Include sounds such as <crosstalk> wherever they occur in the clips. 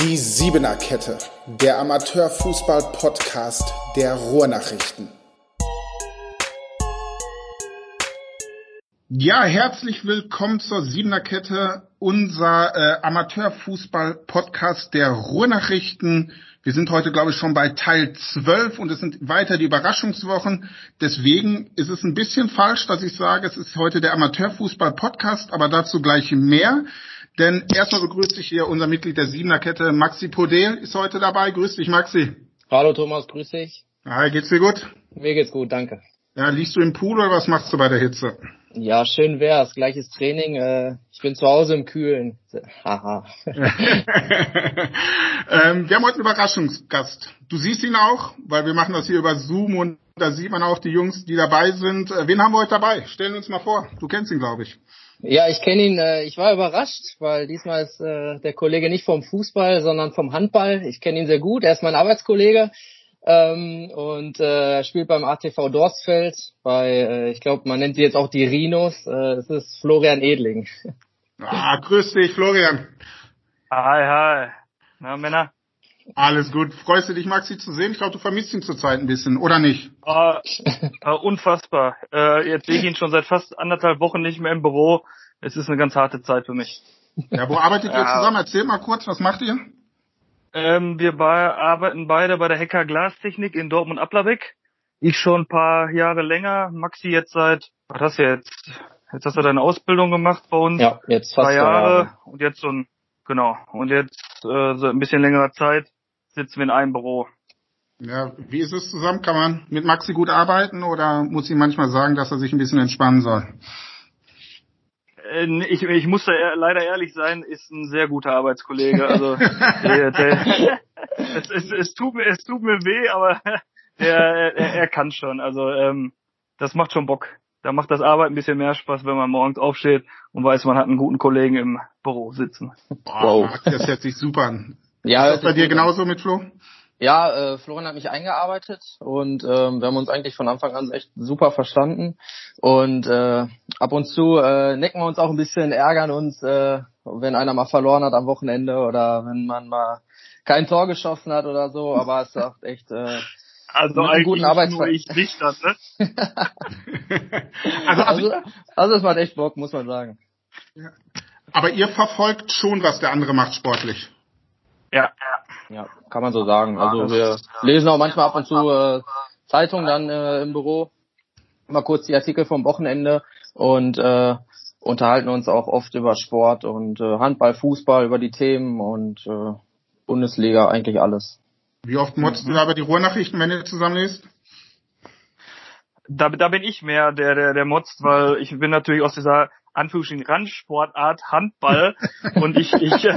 Die Siebener Kette, der Amateurfußball-Podcast der Ruhrnachrichten. Ja, herzlich willkommen zur Siebener Kette, unser äh, Amateurfußball-Podcast der Ruhrnachrichten. Wir sind heute, glaube ich, schon bei Teil 12 und es sind weiter die Überraschungswochen. Deswegen ist es ein bisschen falsch, dass ich sage, es ist heute der Amateurfußball-Podcast, aber dazu gleich mehr. Denn erstmal begrüße ich hier unser Mitglied der Siebener Kette, Maxi Podel, ist heute dabei. Grüß dich, Maxi. Hallo Thomas, grüß dich. Hi, geht's dir gut? Mir geht's gut, danke. Ja, liegst du im Pool oder was machst du bei der Hitze? Ja, schön wär's. Gleiches Training. Äh, ich bin zu Hause im Kühlen. Haha. <laughs> ähm, wir haben heute einen Überraschungsgast. Du siehst ihn auch, weil wir machen das hier über Zoom und da sieht man auch die Jungs, die dabei sind. Äh, wen haben wir heute dabei? Stellen uns mal vor. Du kennst ihn, glaube ich. Ja, ich kenne ihn. Äh, ich war überrascht, weil diesmal ist äh, der Kollege nicht vom Fußball, sondern vom Handball. Ich kenne ihn sehr gut. Er ist mein Arbeitskollege ähm, und äh, spielt beim ATV Dorsfeld. Bei, äh, ich glaube, man nennt sie jetzt auch die Rhinos. Äh, es ist Florian Edling. <laughs> Ah, grüß dich, Florian. Hi, hi. Na, Männer? Alles gut. Freust du dich, Maxi, zu sehen? Ich glaube, du vermisst ihn zurzeit ein bisschen, oder nicht? Uh, uh, unfassbar. Uh, jetzt sehe ich ihn schon seit fast anderthalb Wochen nicht mehr im Büro. Es ist eine ganz harte Zeit für mich. Ja, wo arbeitet ihr zusammen? Erzähl mal kurz, was macht ihr? Ähm, wir be arbeiten beide bei der Hacker Glastechnik in Dortmund-Applerbeck. Ich schon ein paar Jahre länger. Maxi jetzt seit, was hast du jetzt? Jetzt hast du deine Ausbildung gemacht bei uns. Ja, jetzt fast zwei Jahre. Jahre. Und jetzt so ein, genau. Und jetzt äh, so ein bisschen längerer Zeit sitzen wir in einem Büro. Ja, wie ist es zusammen? Kann man mit Maxi gut arbeiten oder muss ich manchmal sagen, dass er sich ein bisschen entspannen soll? Äh, ich, ich muss da leider ehrlich sein, ist ein sehr guter Arbeitskollege. Also <laughs> der, der, es, es, es, tut mir, es tut mir weh, aber <laughs> er, er, er kann schon. Also ähm, das macht schon Bock. Da macht das Arbeit ein bisschen mehr Spaß, wenn man morgens aufsteht und weiß, man hat einen guten Kollegen im Büro sitzen. Wow, das hört sich super an. Ja, ist das bei dir genauso mit Flo? Ja, äh, Florian hat mich eingearbeitet und ähm, wir haben uns eigentlich von Anfang an echt super verstanden. Und äh, ab und zu äh, necken wir uns auch ein bisschen, ärgern uns, äh, wenn einer mal verloren hat am Wochenende oder wenn man mal kein Tor geschossen hat oder so. Aber es <laughs> ist auch echt äh, also einen guten Arbeitsfall. ich nicht das, ne? <laughs> <laughs> also, also, also es macht echt Bock, muss man sagen. Ja. Aber ihr verfolgt schon, was der andere macht sportlich. Ja. Ja, kann man so sagen. Also wir lesen auch manchmal ab und zu äh, Zeitung dann äh, im Büro, mal kurz die Artikel vom Wochenende und äh, unterhalten uns auch oft über Sport und äh, Handball, Fußball, über die Themen und äh, Bundesliga, eigentlich alles. Wie oft motzt du aber die Ruhrnachrichten, wenn ihr zusammenlest? Da, da bin ich mehr der, der, der motzt, weil ich bin natürlich aus dieser Anführungsstrichen Randsportart Handball <laughs> und ich ich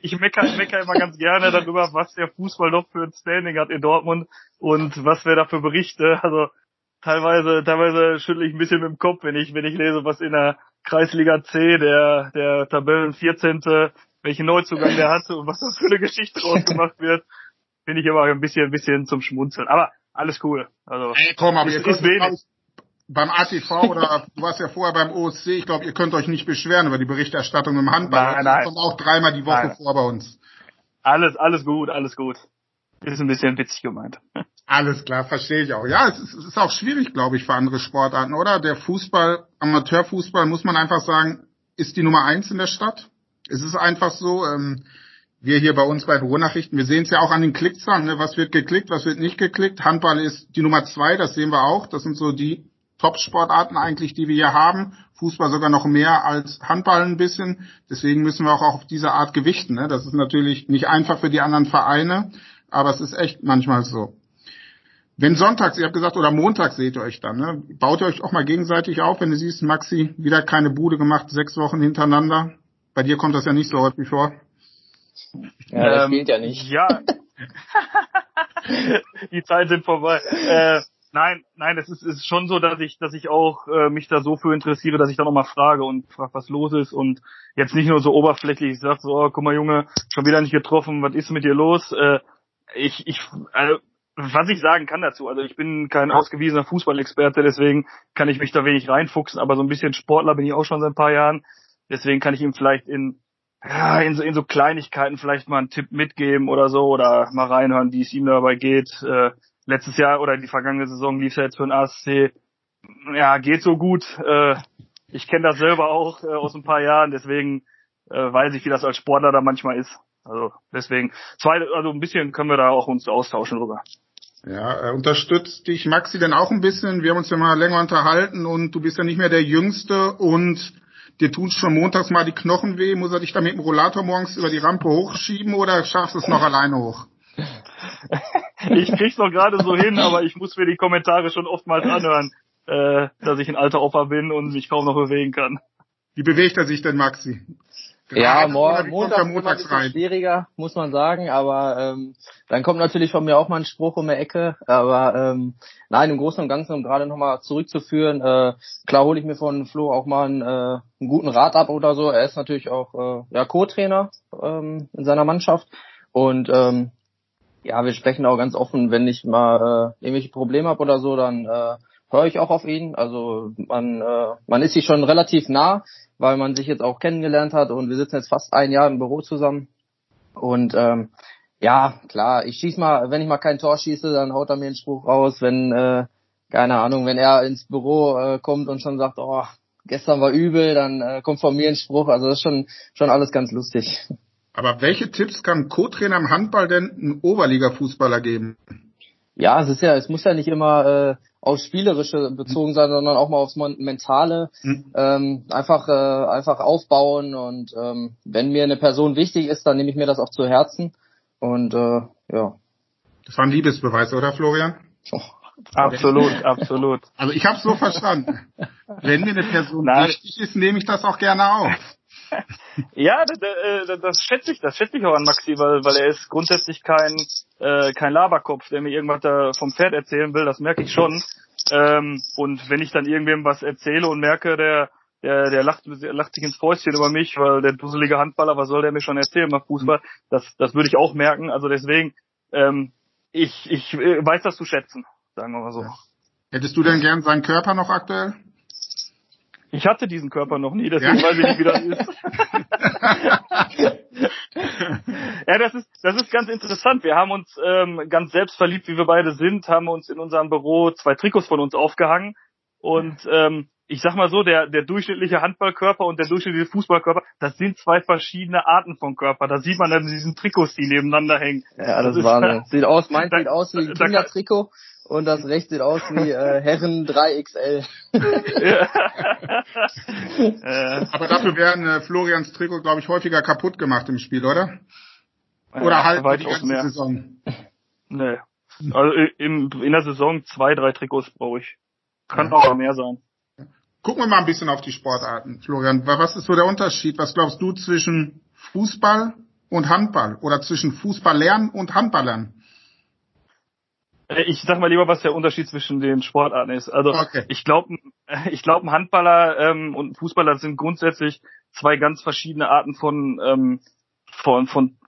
ich mecker, mecker immer ganz gerne darüber, was der Fußball doch für ein Standing hat in Dortmund und was wir da für Berichte, also teilweise teilweise schüttle ich ein bisschen mit dem Kopf, wenn ich wenn ich lese, was in der Kreisliga C der der Tabellen 14. welchen Neuzugang der hatte und was das für eine Geschichte draus gemacht wird, finde ich immer ein bisschen ein bisschen zum Schmunzeln, aber alles cool. Also Ey, komm, aber ihr ist wenig beim ATV oder du warst ja vorher beim OSC, ich glaube, ihr könnt euch nicht beschweren über die Berichterstattung im Handball. Nein, nein. kommt auch dreimal die Woche nein. vor bei uns. Alles, alles gut, alles gut. Ist ein bisschen witzig gemeint. Alles klar, verstehe ich auch. Ja, es ist, es ist auch schwierig, glaube ich, für andere Sportarten, oder? Der Fußball, Amateurfußball, muss man einfach sagen, ist die Nummer eins in der Stadt. Es ist einfach so, ähm, wir hier bei uns bei Ruhrnachrichten, wir sehen es ja auch an den Klickzahlen, ne? was wird geklickt, was wird nicht geklickt. Handball ist die Nummer zwei, das sehen wir auch. Das sind so die Top-Sportarten eigentlich, die wir hier haben. Fußball sogar noch mehr als Handball ein bisschen. Deswegen müssen wir auch auf diese Art gewichten. Ne? Das ist natürlich nicht einfach für die anderen Vereine, aber es ist echt manchmal so. Wenn sonntags, ihr habt gesagt, oder montags seht ihr euch dann, ne? baut ihr euch auch mal gegenseitig auf, wenn du siehst, Maxi, wieder keine Bude gemacht, sechs Wochen hintereinander. Bei dir kommt das ja nicht so häufig vor. Ja, das ähm, geht ja nicht. Ja. <laughs> die Zeiten sind vorbei. Äh, Nein, nein, es ist, ist schon so, dass ich, dass ich auch äh, mich da so für interessiere, dass ich dann auch mal frage und frage, was los ist und jetzt nicht nur so oberflächlich sage so, oh, guck mal Junge, schon wieder nicht getroffen, was ist mit dir los? Äh, ich, ich, also, was ich sagen kann dazu, also ich bin kein ausgewiesener Fußballexperte, deswegen kann ich mich da wenig reinfuchsen, aber so ein bisschen Sportler bin ich auch schon seit ein paar Jahren, deswegen kann ich ihm vielleicht in ja, in so, in so Kleinigkeiten vielleicht mal einen Tipp mitgeben oder so oder mal reinhören, wie es ihm dabei geht. Äh, letztes Jahr oder die vergangene Saison lief es ja jetzt für den ASC. Ja, geht so gut. Äh, ich kenne das selber auch äh, aus ein paar Jahren, deswegen äh, weiß ich, wie das als Sportler da manchmal ist. Also deswegen, zwei, also ein bisschen können wir da auch uns austauschen drüber. Ja, äh, unterstützt dich Maxi denn auch ein bisschen? Wir haben uns ja mal länger unterhalten und du bist ja nicht mehr der Jüngste und dir tun schon montags mal die Knochen weh. Muss er dich da mit dem Rollator morgens über die Rampe hochschieben oder schaffst du es noch alleine hoch? <laughs> ich krieg's noch gerade so hin, aber ich muss mir die Kommentare schon oftmals anhören, äh, dass ich ein alter Opa bin und mich kaum noch bewegen kann. Wie bewegt er sich denn, Maxi? ja, morgen, Montag montags ist rein. schwieriger, muss man sagen, aber ähm, dann kommt natürlich von mir auch mal ein Spruch um die Ecke, aber ähm, nein, im Großen und Ganzen, um gerade nochmal zurückzuführen, äh, klar hole ich mir von Flo auch mal einen, äh, einen guten Rat ab oder so, er ist natürlich auch äh, ja, Co-Trainer ähm, in seiner Mannschaft und ähm, ja, wir sprechen auch ganz offen, wenn ich mal äh, irgendwelche Probleme habe oder so, dann äh, höre ich auch auf ihn. Also man, äh, man ist sich schon relativ nah, weil man sich jetzt auch kennengelernt hat und wir sitzen jetzt fast ein Jahr im Büro zusammen. Und ähm, ja, klar, ich schieß mal, wenn ich mal kein Tor schieße, dann haut er mir einen Spruch raus, wenn, äh, keine Ahnung, wenn er ins Büro äh, kommt und schon sagt, oh, gestern war übel, dann äh, kommt von mir ein Spruch. Also das ist schon, schon alles ganz lustig. Aber welche Tipps kann ein Co-Trainer im Handball denn einem Oberliga-Fußballer geben? Ja, es ist ja, es muss ja nicht immer äh, aufs Spielerische bezogen sein, sondern auch mal aufs Mentale. Mhm. Ähm, einfach, äh, einfach aufbauen und ähm, wenn mir eine Person wichtig ist, dann nehme ich mir das auch zu Herzen. Und äh, ja. Das war ein Liebesbeweis, oder Florian? Oh. Absolut, <laughs> absolut. Also ich habe so verstanden. Wenn mir eine Person Nein. wichtig ist, nehme ich das auch gerne auf. <laughs> ja, das, das, das schätze ich, das schätze ich auch an Maxi, weil, weil er ist grundsätzlich kein, äh, kein Laberkopf, der mir irgendwas da vom Pferd erzählen will, das merke ich schon. Ähm, und wenn ich dann irgendwem was erzähle und merke, der, der, der lacht, lacht sich ins Fäustchen über mich, weil der dusselige Handballer, was soll der mir schon erzählen beim Fußball? Das, das würde ich auch merken. Also deswegen, ähm, ich, ich äh, weiß das zu schätzen, sagen wir mal so. Hättest du denn gern seinen Körper noch aktuell? Ich hatte diesen Körper noch nie, deswegen ja? weiß ich nicht, wie das ist. <laughs> ja, das ist, das ist ganz interessant. Wir haben uns ähm, ganz selbstverliebt, wie wir beide sind, haben uns in unserem Büro zwei Trikots von uns aufgehangen. Und ähm, ich sag mal so, der, der durchschnittliche Handballkörper und der durchschnittliche Fußballkörper, das sind zwei verschiedene Arten von Körper. Da sieht man dann diesen Trikots, die nebeneinander hängen. Ja, das, das ist Wahnsinn. <laughs> Sieht aus, meins sieht aus wie ein Kindertrikot und das rechts sieht aus wie äh, <laughs> Herren 3XL. <laughs> Aber dafür werden äh, Florians Trikot, glaube ich, häufiger kaputt gemacht im Spiel, oder? Oder ja, halt die ganze mehr. Saison? Nee. Also in, in der Saison zwei, drei Trikots brauche ich. Kann ja. auch mehr sein. Gucken wir mal ein bisschen auf die Sportarten, Florian. Was ist so der Unterschied? Was glaubst du zwischen Fußball und Handball oder zwischen Fußballlernen und Handballern? Äh, ich sag mal lieber, was der Unterschied zwischen den Sportarten ist. Also okay. ich glaube, <laughs> ich glaube, ein Handballer ähm, und ein Fußballer sind grundsätzlich zwei ganz verschiedene Arten von ähm, von von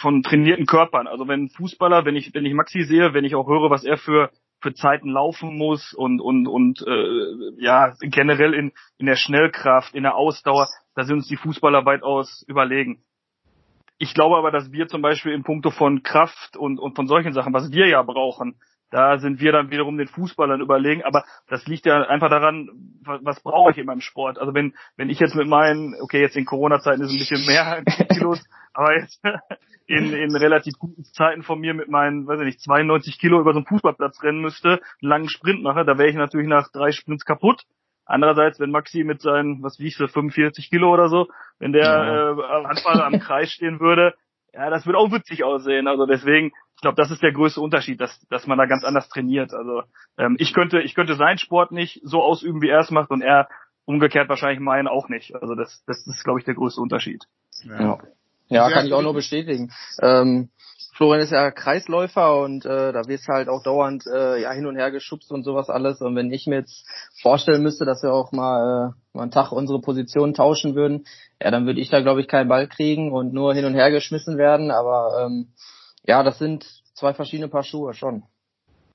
von trainierten Körpern. Also wenn ein Fußballer, wenn ich wenn ich Maxi sehe, wenn ich auch höre, was er für für Zeiten laufen muss und und und äh, ja generell in in der Schnellkraft, in der Ausdauer, da sind uns die Fußballer weitaus überlegen. Ich glaube aber, dass wir zum Beispiel in puncto von Kraft und, und von solchen Sachen, was wir ja brauchen, da sind wir dann wiederum den Fußballern überlegen, aber das liegt ja einfach daran, was, was brauche ich in meinem Sport. Also wenn, wenn ich jetzt mit meinen, okay, jetzt in Corona-Zeiten ist ein bisschen mehr <laughs> Kilos, aber jetzt in, in relativ guten Zeiten von mir mit meinen, weiß ich nicht, 92 Kilo über so einen Fußballplatz rennen müsste, einen langen Sprint mache, da wäre ich natürlich nach drei Sprints kaputt. Andererseits, wenn Maxi mit seinen, was wiegt er, 45 Kilo oder so, wenn der ja. äh, Handballer am Kreis stehen würde, ja, das würde auch witzig aussehen. Also deswegen, ich glaube, das ist der größte Unterschied, dass, dass man da ganz anders trainiert. Also ähm, ich könnte, ich könnte seinen Sport nicht so ausüben, wie er es macht, und er umgekehrt wahrscheinlich meinen auch nicht. Also das, das ist, glaube ich, der größte Unterschied. Ja, ja kann ich auch nur bestätigen. Ähm, Florian ist ja Kreisläufer und äh, da wirst du halt auch dauernd äh, ja hin und her geschubst und sowas alles. Und wenn ich mir jetzt vorstellen müsste, dass wir auch mal, äh, mal einen Tag unsere Position tauschen würden, ja, dann würde ich da glaube ich keinen Ball kriegen und nur hin und her geschmissen werden. Aber ähm, ja, das sind zwei verschiedene Paar Schuhe schon.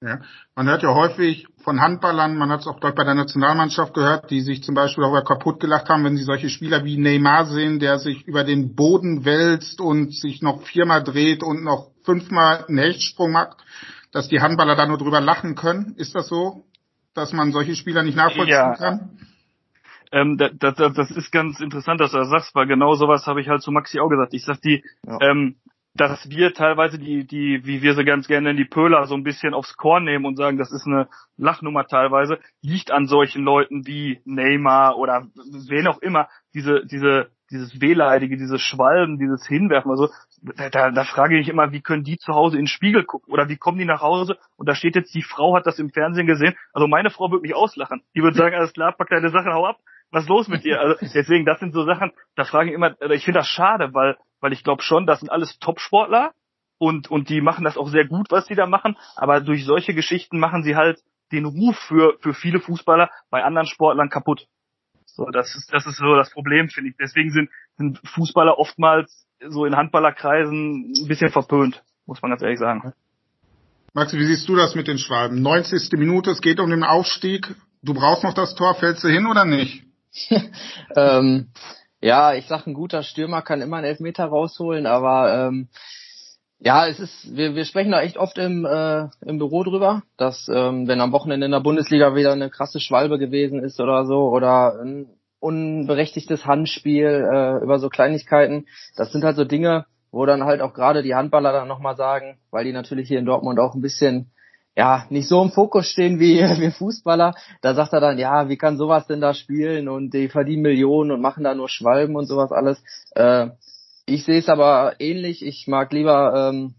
Ja. Man hört ja häufig von Handballern, man hat es auch dort bei der Nationalmannschaft gehört, die sich zum Beispiel darüber kaputt gelacht haben, wenn sie solche Spieler wie Neymar sehen, der sich über den Boden wälzt und sich noch viermal dreht und noch fünfmal einen Hechtsprung macht, dass die Handballer da nur drüber lachen können. Ist das so, dass man solche Spieler nicht nachvollziehen ja. kann? Ähm, das, das, das ist ganz interessant, dass du das sagst, weil genau sowas habe ich halt zu Maxi auch gesagt. Ich sag die, ja. ähm, dass wir teilweise die, die, wie wir sie ganz gerne in die Pöhler so ein bisschen aufs Korn nehmen und sagen, das ist eine Lachnummer teilweise, liegt an solchen Leuten wie Neymar oder wen auch immer, diese, diese, dieses Wehleidige, dieses Schwalben, dieses Hinwerfen, also da, da, da frage ich mich immer, wie können die zu Hause in den Spiegel gucken oder wie kommen die nach Hause und da steht jetzt, die Frau hat das im Fernsehen gesehen, also meine Frau würde mich auslachen, die würde sagen, alles klar, pack deine Sachen, hau ab, was ist los mit dir? Also deswegen, das sind so Sachen, da frage ich immer, ich finde das schade, weil weil ich glaube schon, das sind alles Top-Sportler und, und die machen das auch sehr gut, was sie da machen, aber durch solche Geschichten machen sie halt den Ruf für, für viele Fußballer bei anderen Sportlern kaputt. So, das ist, das ist so das Problem, finde ich. Deswegen sind, sind Fußballer oftmals so in Handballerkreisen ein bisschen verpönt, muss man ganz ehrlich sagen. Max, wie siehst du das mit den Schwalben? 90. Minute, es geht um den Aufstieg. Du brauchst noch das Tor, fällst du hin oder nicht? <laughs> ähm, ja, ich sag, ein guter Stürmer kann immer einen Elfmeter rausholen, aber ähm, ja, es ist, wir, wir sprechen da echt oft im, äh, im Büro drüber, dass ähm, wenn am Wochenende in der Bundesliga wieder eine krasse Schwalbe gewesen ist oder so oder ein unberechtigtes Handspiel äh, über so Kleinigkeiten, das sind halt so Dinge, wo dann halt auch gerade die Handballer dann nochmal sagen, weil die natürlich hier in Dortmund auch ein bisschen ja, nicht so im Fokus stehen wie <laughs> wir Fußballer. Da sagt er dann, ja, wie kann sowas denn da spielen und die verdienen Millionen und machen da nur Schwalben und sowas alles. Äh, ich sehe es aber ähnlich. Ich mag lieber ähm,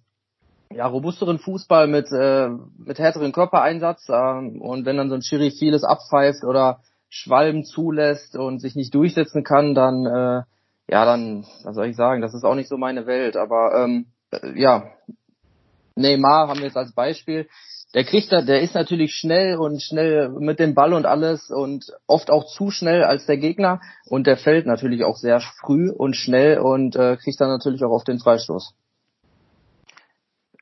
ja, robusteren Fußball mit, äh, mit härteren Körpereinsatz. Äh, und wenn dann so ein Schiri vieles abpfeift oder Schwalben zulässt und sich nicht durchsetzen kann, dann, äh, ja, dann, was soll ich sagen, das ist auch nicht so meine Welt. Aber ähm, äh, ja, Neymar haben wir jetzt als Beispiel der kriegt da, der ist natürlich schnell und schnell mit dem Ball und alles und oft auch zu schnell als der Gegner und der fällt natürlich auch sehr früh und schnell und äh, kriegt dann natürlich auch auf den Freistoß.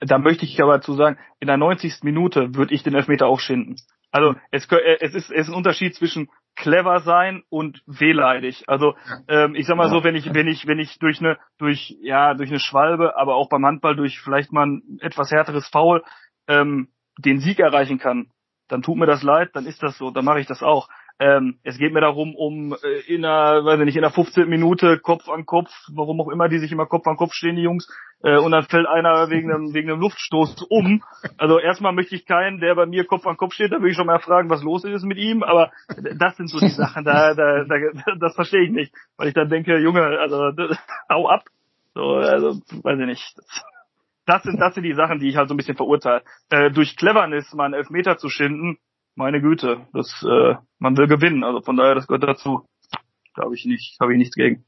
Da möchte ich aber zu sagen, in der 90. Minute würde ich den Elfmeter auch schinden. Also es, äh, es, ist, es ist ein Unterschied zwischen clever sein und wehleidig. Also ähm, ich sag mal so, wenn ich wenn ich wenn ich durch eine durch ja durch eine Schwalbe, aber auch beim Handball durch vielleicht mal ein etwas härteres Foul ähm, den Sieg erreichen kann, dann tut mir das leid, dann ist das so, dann mache ich das auch. Ähm, es geht mir darum, um äh, in einer, weiß ich nicht, in einer 15 Minute Kopf an Kopf, warum auch immer die sich immer Kopf an Kopf stehen, die Jungs, äh, und dann fällt einer wegen einem, wegen einem Luftstoß um. Also erstmal möchte ich keinen, der bei mir Kopf an Kopf steht, da will ich schon mal fragen, was los ist mit ihm, aber das sind so die Sachen, da, da, da das verstehe ich nicht, weil ich dann denke, Junge, also <laughs> hau ab. So, also, weiß ich nicht. Das, das sind, das sind die Sachen, die ich halt so ein bisschen verurteile. Äh, durch Cleverness mal einen Elfmeter zu schinden, meine Güte, das, äh, man will gewinnen. Also von daher, das gehört dazu. Da habe ich nicht, habe ich nichts gegen.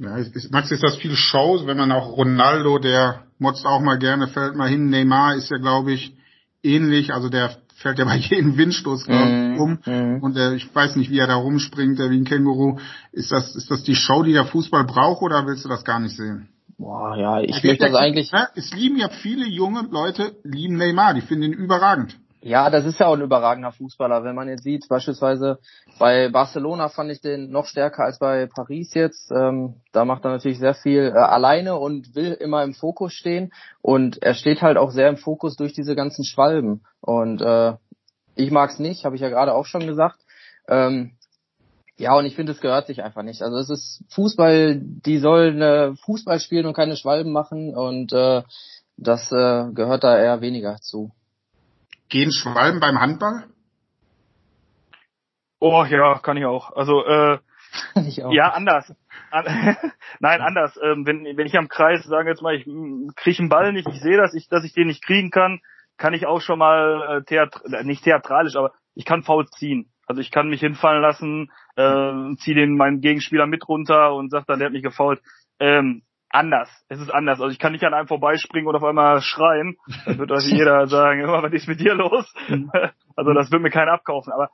Ja, ist, Max, ist das viel Show, wenn man auch Ronaldo, der motzt auch mal gerne, fällt mal hin. Neymar ist ja, glaube ich, ähnlich. Also der fällt ja bei jedem Windstoß mm, um. Mm. Und der, ich weiß nicht, wie er da rumspringt, der wie ein Känguru. Ist das, ist das die Show, die der Fußball braucht, oder willst du das gar nicht sehen? Boah, ja, ich also möchte das eigentlich. Es lieben ja viele junge Leute, lieben Neymar, die finden ihn überragend. Ja, das ist ja auch ein überragender Fußballer. Wenn man jetzt sieht, beispielsweise bei Barcelona fand ich den noch stärker als bei Paris jetzt. Ähm, da macht er natürlich sehr viel äh, alleine und will immer im Fokus stehen. Und er steht halt auch sehr im Fokus durch diese ganzen Schwalben. Und äh, ich mag's nicht, habe ich ja gerade auch schon gesagt. Ähm, ja, und ich finde, es gehört sich einfach nicht. Also es ist Fußball, die sollen äh, Fußball spielen und keine Schwalben machen und äh, das äh, gehört da eher weniger zu. Gehen Schwalben beim Handball? Oh ja, kann ich auch. Also äh, <laughs> ich auch. ja, anders. <laughs> Nein, anders. Ähm, wenn, wenn ich am Kreis, sagen jetzt mal, ich kriege einen Ball nicht, ich sehe das, ich, dass ich den nicht kriegen kann, kann ich auch schon mal äh, theatr nicht theatralisch, aber ich kann faul ziehen. Also ich kann mich hinfallen lassen, äh, ziehe den meinen Gegenspieler mit runter und sag dann, der hat mich gefault. Ähm, anders. Es ist anders. Also ich kann nicht an einem vorbeispringen und auf einmal schreien. Dann wird also jeder <laughs> sagen, was ist mit dir los? Mhm. <laughs> also das wird mir keiner abkaufen. Aber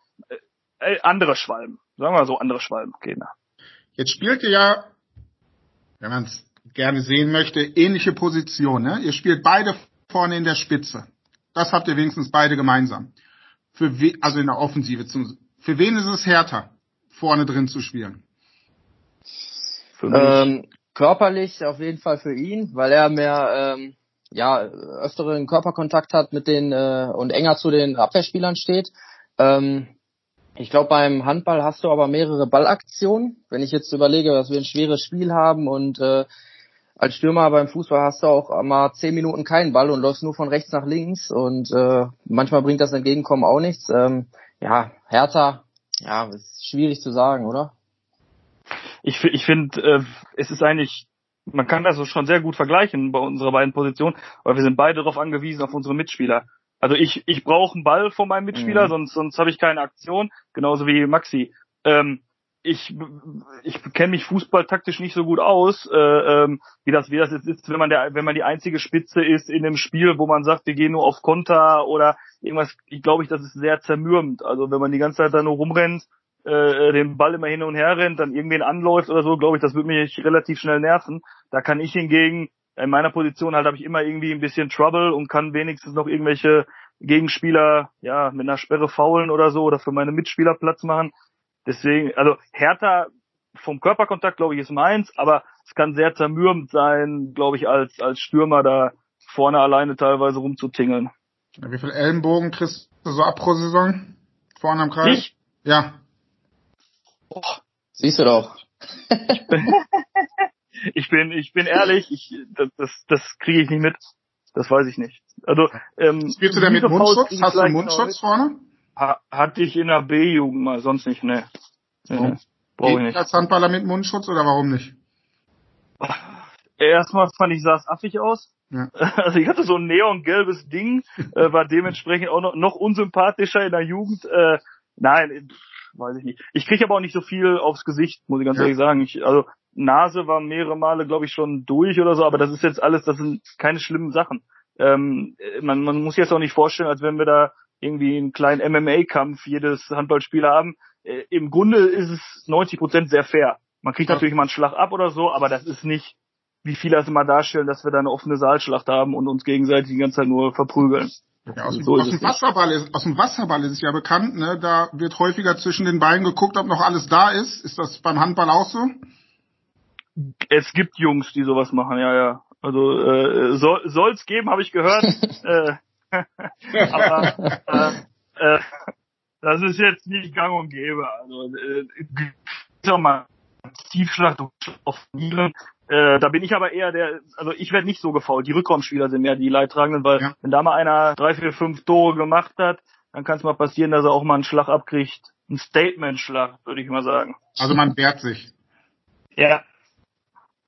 äh, andere Schwalben. Sagen wir mal so, andere Schwalben. Okay, Jetzt spielt ihr ja, wenn man es gerne sehen möchte, ähnliche Positionen. Ne? Ihr spielt beide vorne in der Spitze. das habt ihr wenigstens beide gemeinsam. Für we also in der Offensive zum, für wen ist es härter, vorne drin zu spielen? Ähm, körperlich auf jeden Fall für ihn, weil er mehr ähm, ja öfteren Körperkontakt hat mit den äh, und enger zu den Abwehrspielern steht. Ähm, ich glaube, beim Handball hast du aber mehrere Ballaktionen. Wenn ich jetzt überlege, dass wir ein schweres Spiel haben und äh, als Stürmer beim Fußball hast du auch mal zehn Minuten keinen Ball und läufst nur von rechts nach links und äh, manchmal bringt das Entgegenkommen auch nichts. Ähm, ja, härter, ja, ist schwierig zu sagen, oder? Ich, ich finde, äh, es ist eigentlich, man kann das schon sehr gut vergleichen bei unserer beiden Positionen, weil wir sind beide darauf angewiesen, auf unsere Mitspieler. Also ich, ich brauche einen Ball von meinem Mitspieler, mhm. sonst, sonst habe ich keine Aktion, genauso wie Maxi. Ähm, ich, ich kenne mich fußballtaktisch nicht so gut aus, äh, ähm, wie das wie das jetzt ist, wenn man der wenn man die einzige Spitze ist in einem Spiel, wo man sagt, wir gehen nur auf Konter oder irgendwas. Ich glaube ich, das ist sehr zermürbend. Also wenn man die ganze Zeit da nur rumrennt, äh, den Ball immer hin und her rennt, dann irgendwen anläuft oder so, glaube ich, das würde mich relativ schnell nerven. Da kann ich hingegen in meiner Position halt habe ich immer irgendwie ein bisschen Trouble und kann wenigstens noch irgendwelche Gegenspieler ja mit einer Sperre faulen oder so oder für meine Mitspieler Platz machen. Deswegen, also Hertha vom Körperkontakt glaube ich ist meins, aber es kann sehr zermürbend sein, glaube ich, als als Stürmer da vorne alleine teilweise rumzutingeln. Wie viel Ellenbogen kriegst du so ab pro Saison? Vorne am Kreis? Ich? Ja. Oh, siehst du doch. <laughs> ich bin, ich bin ehrlich, ich, das, das, das kriege ich nicht mit. Das weiß ich nicht. Also, ähm, Spielst du denn mit Mundschutz? Hast du einen Mundschutz vorne? Ha, hatte ich in der B-Jugend mal, sonst nicht, ne. Nee, oh. Brauche ich nicht. Als Handballer mit Mundschutz oder warum nicht? Erstmal fand ich, sah es affig aus. Ja. <laughs> Also ich hatte so ein neongelbes Ding, äh, war dementsprechend auch noch, noch unsympathischer in der Jugend. Äh, nein, weiß ich nicht. Ich kriege aber auch nicht so viel aufs Gesicht, muss ich ganz ja. ehrlich sagen. Ich, also Nase war mehrere Male, glaube ich, schon durch oder so, aber das ist jetzt alles, das sind keine schlimmen Sachen. Ähm, man, man muss jetzt auch nicht vorstellen, als wenn wir da irgendwie einen kleinen MMA-Kampf jedes Handballspieler haben. Äh, Im Grunde ist es 90 Prozent sehr fair. Man kriegt ja. natürlich mal einen Schlag ab oder so, aber das ist nicht, wie viele das immer darstellen, dass wir da eine offene Saalschlacht haben und uns gegenseitig die ganze Zeit nur verprügeln. Ja, aus, so aus, dem Wasserball ist, aus dem Wasserball ist es ja bekannt, ne? Da wird häufiger zwischen den Beinen geguckt, ob noch alles da ist. Ist das beim Handball auch so? Es gibt Jungs, die sowas machen, ja, ja. Also äh, soll soll's geben, habe ich gehört. <laughs> äh, <laughs> aber <laughs> äh, äh, das ist jetzt nicht gang und gäbe. Also äh, sag mal, Tiefschlag auf Nieren. Äh, da bin ich aber eher der, also ich werde nicht so gefault. Die Rückraumspieler sind mehr die Leidtragenden, weil ja. wenn da mal einer drei, vier, fünf Tore gemacht hat, dann kann es mal passieren, dass er auch mal einen Schlag abkriegt. Ein Statement-Schlag, würde ich mal sagen. Also man wehrt sich. Ja.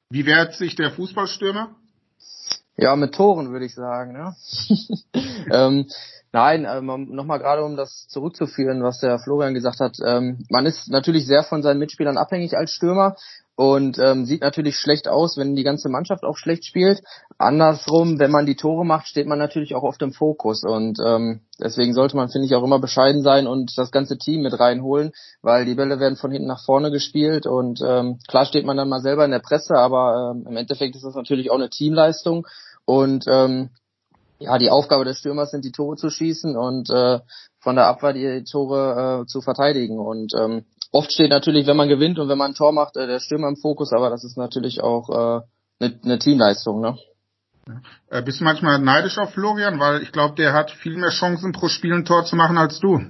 Wie wehrt sich der Fußballstürmer? Ja, mit Toren würde ich sagen. Ne? <laughs> ähm, nein, ähm, nochmal gerade um das zurückzuführen, was der Florian gesagt hat. Ähm, man ist natürlich sehr von seinen Mitspielern abhängig als Stürmer und ähm, sieht natürlich schlecht aus, wenn die ganze Mannschaft auch schlecht spielt. Andersrum, wenn man die Tore macht, steht man natürlich auch oft im Fokus und ähm, deswegen sollte man, finde ich, auch immer bescheiden sein und das ganze Team mit reinholen, weil die Bälle werden von hinten nach vorne gespielt und ähm, klar steht man dann mal selber in der Presse, aber ähm, im Endeffekt ist das natürlich auch eine Teamleistung und ähm, ja, die Aufgabe des Stürmers sind, die Tore zu schießen und äh, von der Abwehr die Tore äh, zu verteidigen. Und ähm, oft steht natürlich, wenn man gewinnt und wenn man ein Tor macht, äh, der Stürmer im Fokus, aber das ist natürlich auch eine äh, ne, ne Teamleistung, ne? Äh, bist du manchmal neidisch auf Florian, weil ich glaube, der hat viel mehr Chancen pro Spiel ein Tor zu machen als du.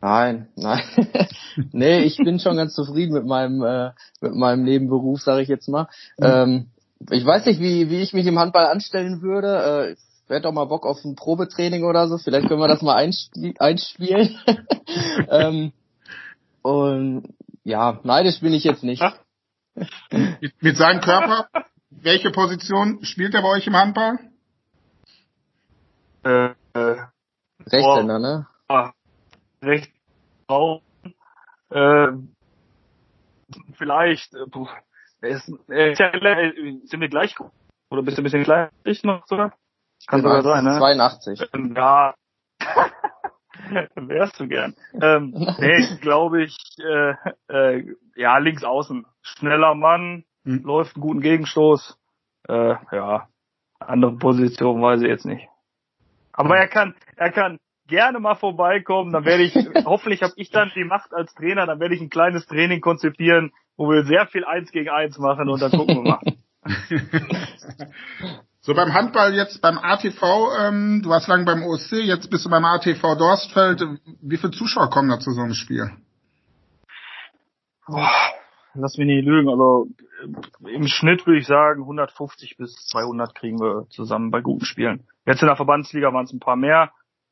Nein, nein. <laughs> nee, ich bin schon ganz zufrieden mit meinem äh, mit meinem Nebenberuf, sage ich jetzt mal. Mhm. Ähm, ich weiß nicht, wie, wie ich mich im Handball anstellen würde. Äh, ich werde auch mal Bock auf ein Probetraining oder so. Vielleicht können wir das mal einspielen. <laughs> ähm, und ja, neidisch bin ich jetzt nicht. Mit, mit seinem Körper, welche Position spielt er bei euch im Handball? Äh, äh, Rechtshänder, oh, ne? Ah, rechts äh, vielleicht, äh, ist, äh, sind wir gleich oder bist du ein bisschen kleiner ich noch sogar? Kann sogar sein, ne? 82. Ähm, ja. <laughs> Wärst du gern. Ähm, nee, <laughs> glaube ich, äh, äh, ja, links außen. Schneller Mann, hm. läuft einen guten Gegenstoß. Äh, ja, andere Position weiß ich jetzt nicht. Aber er kann, er kann gerne mal vorbeikommen. Dann werde ich, <laughs> hoffentlich habe ich dann die Macht als Trainer, dann werde ich ein kleines Training konzipieren, wo wir sehr viel eins gegen eins machen und dann gucken wir mal. <laughs> so beim Handball jetzt beim ATV, ähm, du warst lange beim OSC, jetzt bist du beim ATV Dorstfeld. Wie viele Zuschauer kommen da zu so einem Spiel? Boah, lass mich nicht lügen. Also im Schnitt würde ich sagen 150 bis 200 kriegen wir zusammen bei guten Spielen. Jetzt in der Verbandsliga waren es ein paar mehr.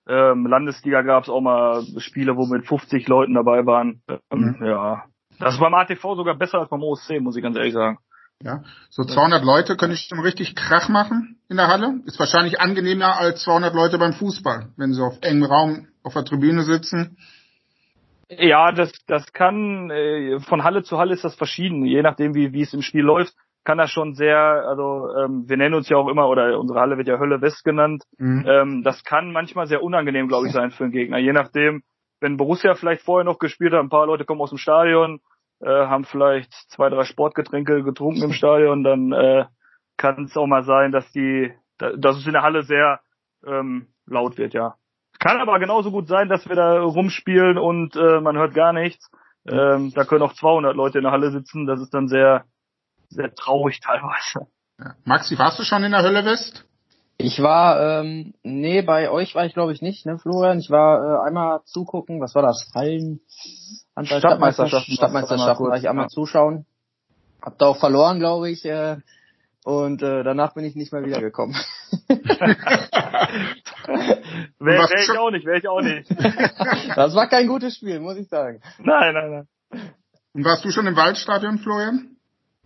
Ähm, Landesliga gab es auch mal Spiele, wo mit 50 Leuten dabei waren. Ähm, mhm. Ja, das ist beim ATV sogar besser als beim OSC, muss ich ganz ehrlich sagen. Ja, so 200 Leute könnte ich schon richtig Krach machen in der Halle. Ist wahrscheinlich angenehmer als 200 Leute beim Fußball, wenn sie auf engem Raum auf der Tribüne sitzen. Ja, das, das kann, äh, von Halle zu Halle ist das verschieden. Je nachdem, wie, wie es im Spiel läuft, kann das schon sehr, also ähm, wir nennen uns ja auch immer, oder unsere Halle wird ja Hölle West genannt. Mhm. Ähm, das kann manchmal sehr unangenehm, glaube ich, <laughs> sein für einen Gegner. Je nachdem, wenn Borussia vielleicht vorher noch gespielt hat, ein paar Leute kommen aus dem Stadion, äh, haben vielleicht zwei, drei Sportgetränke getrunken im Stadion, dann äh, kann es auch mal sein, dass die, dass es in der Halle sehr ähm, laut wird, ja. Kann aber genauso gut sein, dass wir da rumspielen und äh, man hört gar nichts. Ähm, da können auch 200 Leute in der Halle sitzen. Das ist dann sehr, sehr traurig teilweise. Maxi, warst du schon in der Hölle West? Ich war, ähm, nee, bei euch war ich glaube ich nicht, ne, Florian? Ich war äh, einmal zugucken, was war das? Hallen? Stadtmeisterschaften. Stadtmeisterschaften war ich einmal ja. zuschauen. Hab da auch verloren, glaube ich. Äh, und äh, danach bin ich nicht mehr wiedergekommen. <laughs> <laughs> wäre wär ich auch nicht, wäre ich auch <laughs> nicht. das war kein gutes Spiel, muss ich sagen. Nein, nein, nein. Und warst du schon im Waldstadion, Florian?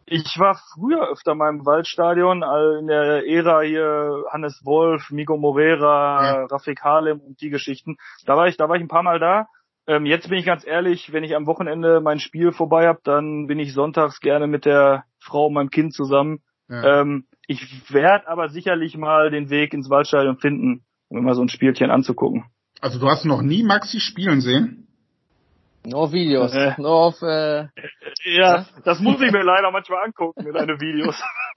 Ich war früher öfter mal im Waldstadion, in der Ära hier Hannes Wolf, Migo Moreira, ja. Rafik Harlem und die Geschichten. Da war ich, da war ich ein paar Mal da. Ähm, jetzt bin ich ganz ehrlich, wenn ich am Wochenende mein Spiel vorbei habe, dann bin ich sonntags gerne mit der Frau und meinem Kind zusammen. Ja. Ähm, ich werde aber sicherlich mal den Weg ins Waldstadion finden, um mir mal so ein Spielchen anzugucken. Also du hast noch nie Maxi spielen sehen? Nur auf Videos. Äh. Nur auf, äh, ja, das muss ich mir leider manchmal angucken in deine Videos. <laughs>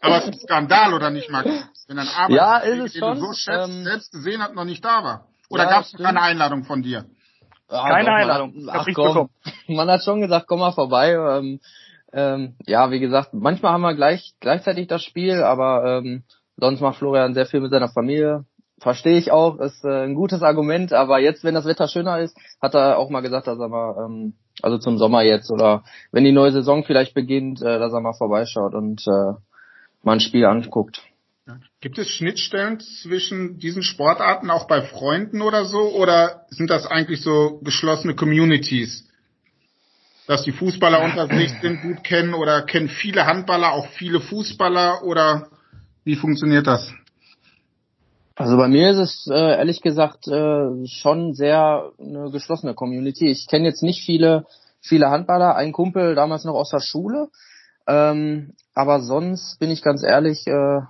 Aber es ist ein Skandal, oder nicht, Max? Wenn ein Arbeiter, ja, ist es den schon, du so schätzt, ähm, selbst gesehen hat, noch nicht da war. Oder ja, gab es keine Einladung von dir? Ah, keine doch, Einladung. Man, ach, komm, <laughs> man hat schon gesagt, komm mal vorbei. Ähm, ähm, ja, wie gesagt, manchmal haben wir gleich gleichzeitig das Spiel, aber ähm, sonst macht Florian sehr viel mit seiner Familie verstehe ich auch, ist äh, ein gutes Argument, aber jetzt, wenn das Wetter schöner ist, hat er auch mal gesagt, dass er mal, ähm, also zum Sommer jetzt oder wenn die neue Saison vielleicht beginnt, äh, dass er mal vorbeischaut und äh, mal ein Spiel anguckt. Gibt es Schnittstellen zwischen diesen Sportarten auch bei Freunden oder so oder sind das eigentlich so geschlossene Communities? Dass die Fußballer <clears throat> unter sich sind, gut kennen oder kennen viele Handballer auch viele Fußballer oder wie funktioniert das? Also bei mir ist es äh, ehrlich gesagt äh, schon sehr eine geschlossene Community. Ich kenne jetzt nicht viele viele Handballer, ein Kumpel damals noch aus der Schule, ähm, aber sonst bin ich ganz ehrlich, äh,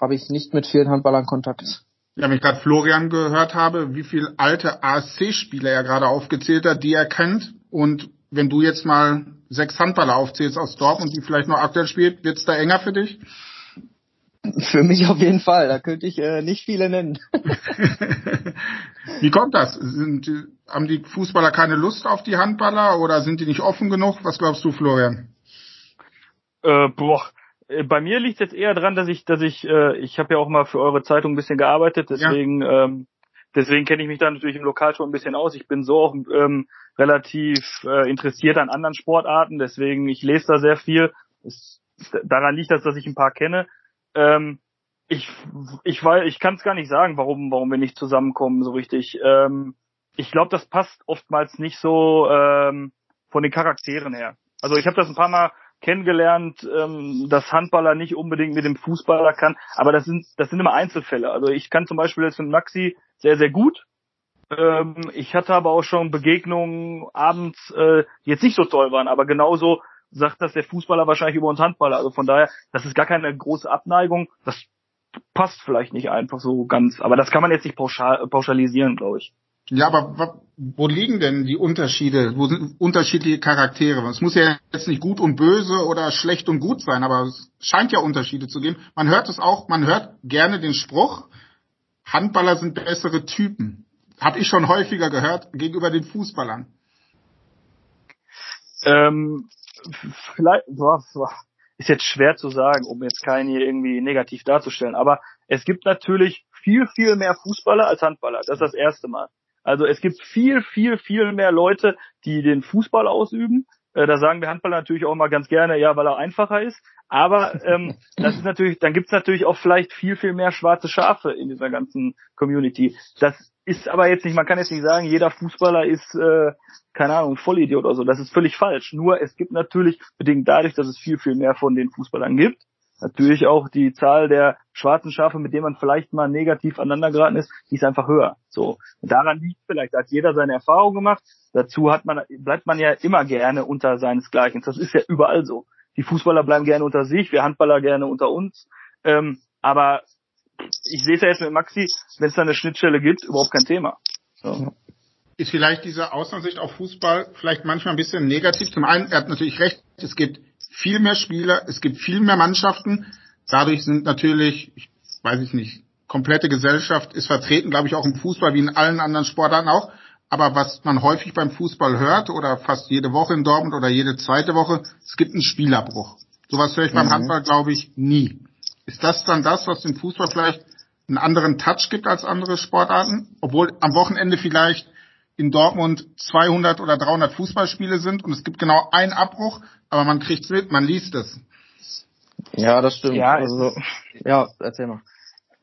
habe ich nicht mit vielen Handballern Kontakt. Ja, wenn ich gerade Florian gehört habe, wie viele alte ASC-Spieler er gerade aufgezählt hat, die er kennt. Und wenn du jetzt mal sechs Handballer aufzählst aus Dortmund, die vielleicht noch aktuell spielt, wird's da enger für dich? Für mich auf jeden Fall. Da könnte ich äh, nicht viele nennen. <laughs> Wie kommt das? Sind, haben die Fußballer keine Lust auf die Handballer oder sind die nicht offen genug? Was glaubst du, Florian? Äh, boah, äh, bei mir liegt es jetzt eher dran, dass ich, dass ich, äh, ich habe ja auch mal für eure Zeitung ein bisschen gearbeitet, deswegen, ja. ähm, deswegen kenne ich mich da natürlich im Lokalton ein bisschen aus. Ich bin so auch ähm, relativ äh, interessiert an anderen Sportarten, deswegen ich lese da sehr viel. Es, daran liegt das, dass ich ein paar kenne. Ähm, ich ich weiß, ich kann es gar nicht sagen, warum warum wir nicht zusammenkommen so richtig. Ähm, ich glaube, das passt oftmals nicht so ähm, von den Charakteren her. Also ich habe das ein paar Mal kennengelernt, ähm, dass Handballer nicht unbedingt mit dem Fußballer kann, aber das sind das sind immer Einzelfälle. Also ich kann zum Beispiel jetzt mit Maxi sehr sehr gut. Ähm, ich hatte aber auch schon Begegnungen abends, äh, die jetzt nicht so toll waren, aber genauso sagt das der Fußballer wahrscheinlich über uns Handballer. Also von daher, das ist gar keine große Abneigung. Das passt vielleicht nicht einfach so ganz. Aber das kann man jetzt nicht pauschal, pauschalisieren, glaube ich. Ja, aber wo liegen denn die Unterschiede? Wo sind unterschiedliche Charaktere? Es muss ja jetzt nicht gut und böse oder schlecht und gut sein, aber es scheint ja Unterschiede zu geben. Man hört es auch, man hört gerne den Spruch, Handballer sind bessere Typen. Hab ich schon häufiger gehört gegenüber den Fußballern. Ähm, <laughs> vielleicht, boah, boah, ist jetzt schwer zu sagen, um jetzt keinen hier irgendwie negativ darzustellen, aber es gibt natürlich viel, viel mehr Fußballer als Handballer. Das ist das erste Mal. Also es gibt viel, viel, viel mehr Leute, die den Fußball ausüben. Äh, da sagen wir Handballer natürlich auch mal ganz gerne, ja, weil er einfacher ist. Aber ähm, <laughs> das ist natürlich, dann gibt's natürlich auch vielleicht viel, viel mehr schwarze Schafe in dieser ganzen Community. Das ist aber jetzt nicht, man kann jetzt nicht sagen, jeder Fußballer ist, äh, keine Ahnung, Vollidiot oder so. Das ist völlig falsch. Nur es gibt natürlich, bedingt dadurch, dass es viel, viel mehr von den Fußballern gibt, natürlich auch die Zahl der schwarzen Schafe, mit denen man vielleicht mal negativ aneinander geraten ist, die ist einfach höher. So. Und daran liegt vielleicht, da hat jeder seine Erfahrung gemacht. Dazu hat man, bleibt man ja immer gerne unter seinesgleichen. Das ist ja überall so. Die Fußballer bleiben gerne unter sich, wir Handballer gerne unter uns. Ähm, aber ich sehe es ja jetzt mit Maxi, wenn es da eine Schnittstelle gibt, überhaupt kein Thema. So. Ist vielleicht diese Außensicht auf Fußball vielleicht manchmal ein bisschen negativ. Zum einen, er hat natürlich recht, es gibt viel mehr Spieler, es gibt viel mehr Mannschaften. Dadurch sind natürlich, ich weiß ich nicht, komplette Gesellschaft ist vertreten, glaube ich, auch im Fußball wie in allen anderen Sportarten auch. Aber was man häufig beim Fußball hört oder fast jede Woche in Dortmund oder jede zweite Woche, es gibt einen Spielerbruch. Sowas höre ich mhm. beim Handball, glaube ich, nie. Ist das dann das, was dem Fußball vielleicht einen anderen Touch gibt als andere Sportarten? Obwohl am Wochenende vielleicht in Dortmund 200 oder 300 Fußballspiele sind und es gibt genau einen Abbruch, aber man kriegt's mit, man liest es. Ja, das stimmt. Ja, also, ja erzähl mal.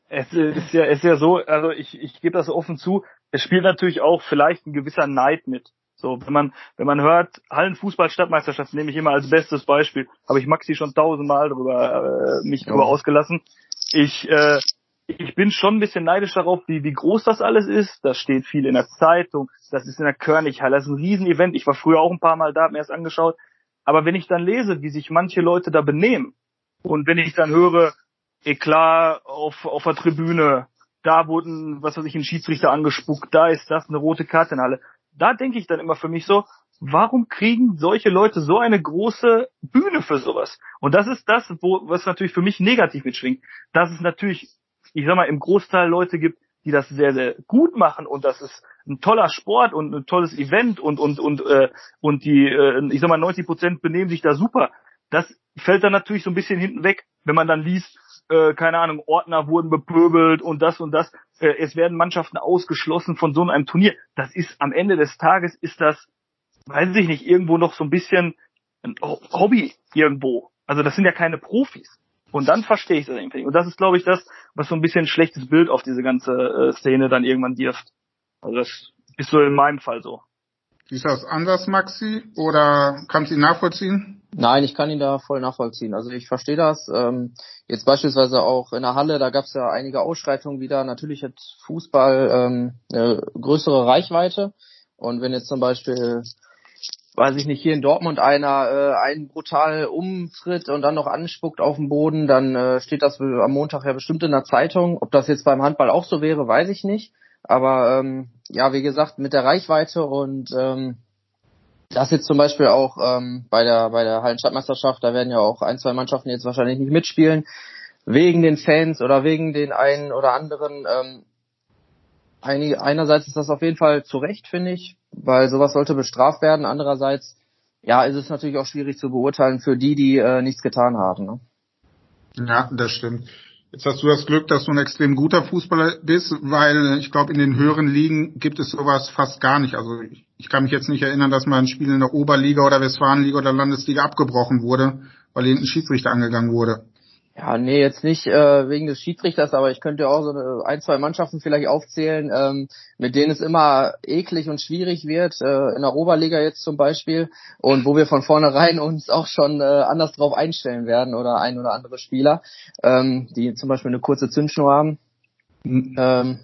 Es ist ja, es ist ja so, also ich, ich gebe das offen zu, es spielt natürlich auch vielleicht ein gewisser Neid mit. So, wenn man, wenn man hört, Hallenfußball-Stadtmeisterschaft nehme ich immer als bestes Beispiel, habe ich Maxi schon tausendmal drüber, äh, mich ja. drüber ausgelassen. Ich, äh, ich bin schon ein bisschen neidisch darauf, wie, wie groß das alles ist. Das steht viel in der Zeitung, das ist in der Körnighalle, das ist ein Riesenevent. Ich war früher auch ein paar Mal da, hab mir das angeschaut. Aber wenn ich dann lese, wie sich manche Leute da benehmen und wenn ich dann höre, Eklat auf, auf der Tribüne, da wurden, was weiß ich, ein Schiedsrichter angespuckt, da ist das, eine rote Karte in Halle. Da denke ich dann immer für mich so, warum kriegen solche Leute so eine große Bühne für sowas? Und das ist das, wo, was natürlich für mich negativ mitschwingt. Dass es natürlich ich sag mal, im Großteil Leute gibt, die das sehr, sehr gut machen und das ist ein toller Sport und ein tolles Event und und und äh, und die, äh, ich sag mal, 90 Prozent benehmen sich da super. Das fällt dann natürlich so ein bisschen hinten weg, wenn man dann liest, äh, keine Ahnung, Ordner wurden bepöbelt und das und das. Äh, es werden Mannschaften ausgeschlossen von so einem Turnier. Das ist am Ende des Tages ist das, weiß ich nicht, irgendwo noch so ein bisschen ein Hobby irgendwo. Also das sind ja keine Profis. Und dann verstehe ich das irgendwie. Und das ist, glaube ich, das, was so ein bisschen ein schlechtes Bild auf diese ganze äh, Szene dann irgendwann wirft. Also das ist so in meinem Fall so. Ist das anders, Maxi? Oder kannst du ihn nachvollziehen? Nein, ich kann ihn da voll nachvollziehen. Also ich verstehe das. Ähm, jetzt beispielsweise auch in der Halle, da gab es ja einige Ausschreitungen wieder. Natürlich hat Fußball ähm, eine größere Reichweite. Und wenn jetzt zum Beispiel weiß ich nicht, hier in Dortmund einer äh, einen brutal umtritt und dann noch anspuckt auf dem Boden, dann äh, steht das am Montag ja bestimmt in der Zeitung. Ob das jetzt beim Handball auch so wäre, weiß ich nicht. Aber ähm, ja, wie gesagt, mit der Reichweite und ähm, das jetzt zum Beispiel auch ähm, bei der bei der Hallenstadtmeisterschaft, da werden ja auch ein, zwei Mannschaften jetzt wahrscheinlich nicht mitspielen, wegen den Fans oder wegen den einen oder anderen. Ähm, einerseits ist das auf jeden Fall zu Recht, finde ich, weil sowas sollte bestraft werden. Andererseits, ja, ist es natürlich auch schwierig zu beurteilen für die, die äh, nichts getan haben. Ne? Ja, das stimmt. Jetzt hast du das Glück, dass du ein extrem guter Fußballer bist, weil ich glaube, in den höheren Ligen gibt es sowas fast gar nicht. Also ich, ich kann mich jetzt nicht erinnern, dass mal ein Spiel in der Oberliga oder Westfalenliga oder Landesliga abgebrochen wurde, weil irgendein Schiedsrichter angegangen wurde. Ja, nee, jetzt nicht äh, wegen des Schiedsrichters, aber ich könnte auch so eine, ein, zwei Mannschaften vielleicht aufzählen, ähm, mit denen es immer eklig und schwierig wird, äh, in der Oberliga jetzt zum Beispiel, und wo wir von vornherein uns auch schon äh, anders drauf einstellen werden oder ein oder andere Spieler, ähm, die zum Beispiel eine kurze Zündschnur haben. Mhm. Ähm,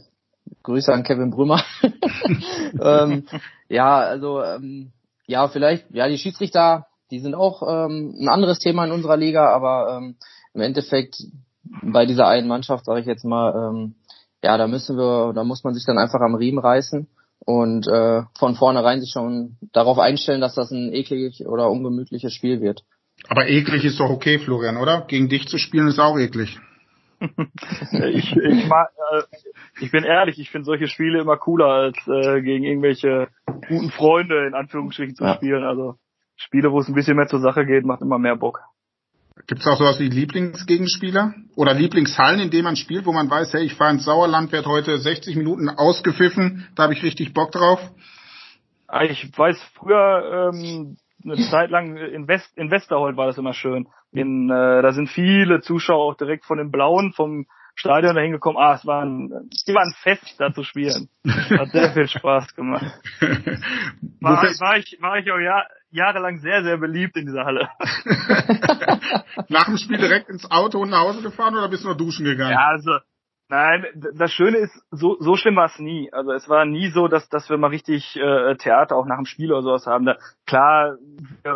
Grüße an Kevin Brümmer. <laughs> ähm, ja, also ähm, ja, vielleicht, ja, die Schiedsrichter, die sind auch ähm, ein anderes Thema in unserer Liga, aber ähm, im Endeffekt bei dieser einen Mannschaft, sage ich jetzt mal, ähm, ja, da müssen wir, da muss man sich dann einfach am Riemen reißen und äh, von vornherein sich schon darauf einstellen, dass das ein eklig oder ungemütliches Spiel wird. Aber eklig ist doch okay, Florian, oder? Gegen dich zu spielen ist auch eklig. Ich, ich, mag, äh, ich bin ehrlich, ich finde solche Spiele immer cooler, als äh, gegen irgendwelche guten Freunde in Anführungsstrichen zu ja. spielen. Also Spiele, wo es ein bisschen mehr zur Sache geht, macht immer mehr Bock. Gibt es auch sowas wie Lieblingsgegenspieler oder Lieblingshallen, in denen man spielt, wo man weiß, hey, ich fahre ins Sauerland, werde heute 60 Minuten ausgepfiffen, da habe ich richtig Bock drauf? Ah, ich weiß, früher ähm, eine Zeit lang in, West, in Westerhold war das immer schön. In, äh, da sind viele Zuschauer auch direkt von den Blauen vom Stadion dahin gekommen. Ah, es war ein, es war ein Fest, da zu spielen. Hat sehr viel Spaß gemacht. <laughs> War, war ich, war ich auch ja, jahrelang sehr, sehr beliebt in dieser Halle. <laughs> Nach dem Spiel direkt ins Auto und nach Hause gefahren oder bist du noch duschen gegangen? Ja, also Nein, das Schöne ist, so, so schlimm war es nie. Also es war nie so, dass, dass wir mal richtig äh, Theater auch nach dem Spiel oder sowas haben. Da, klar,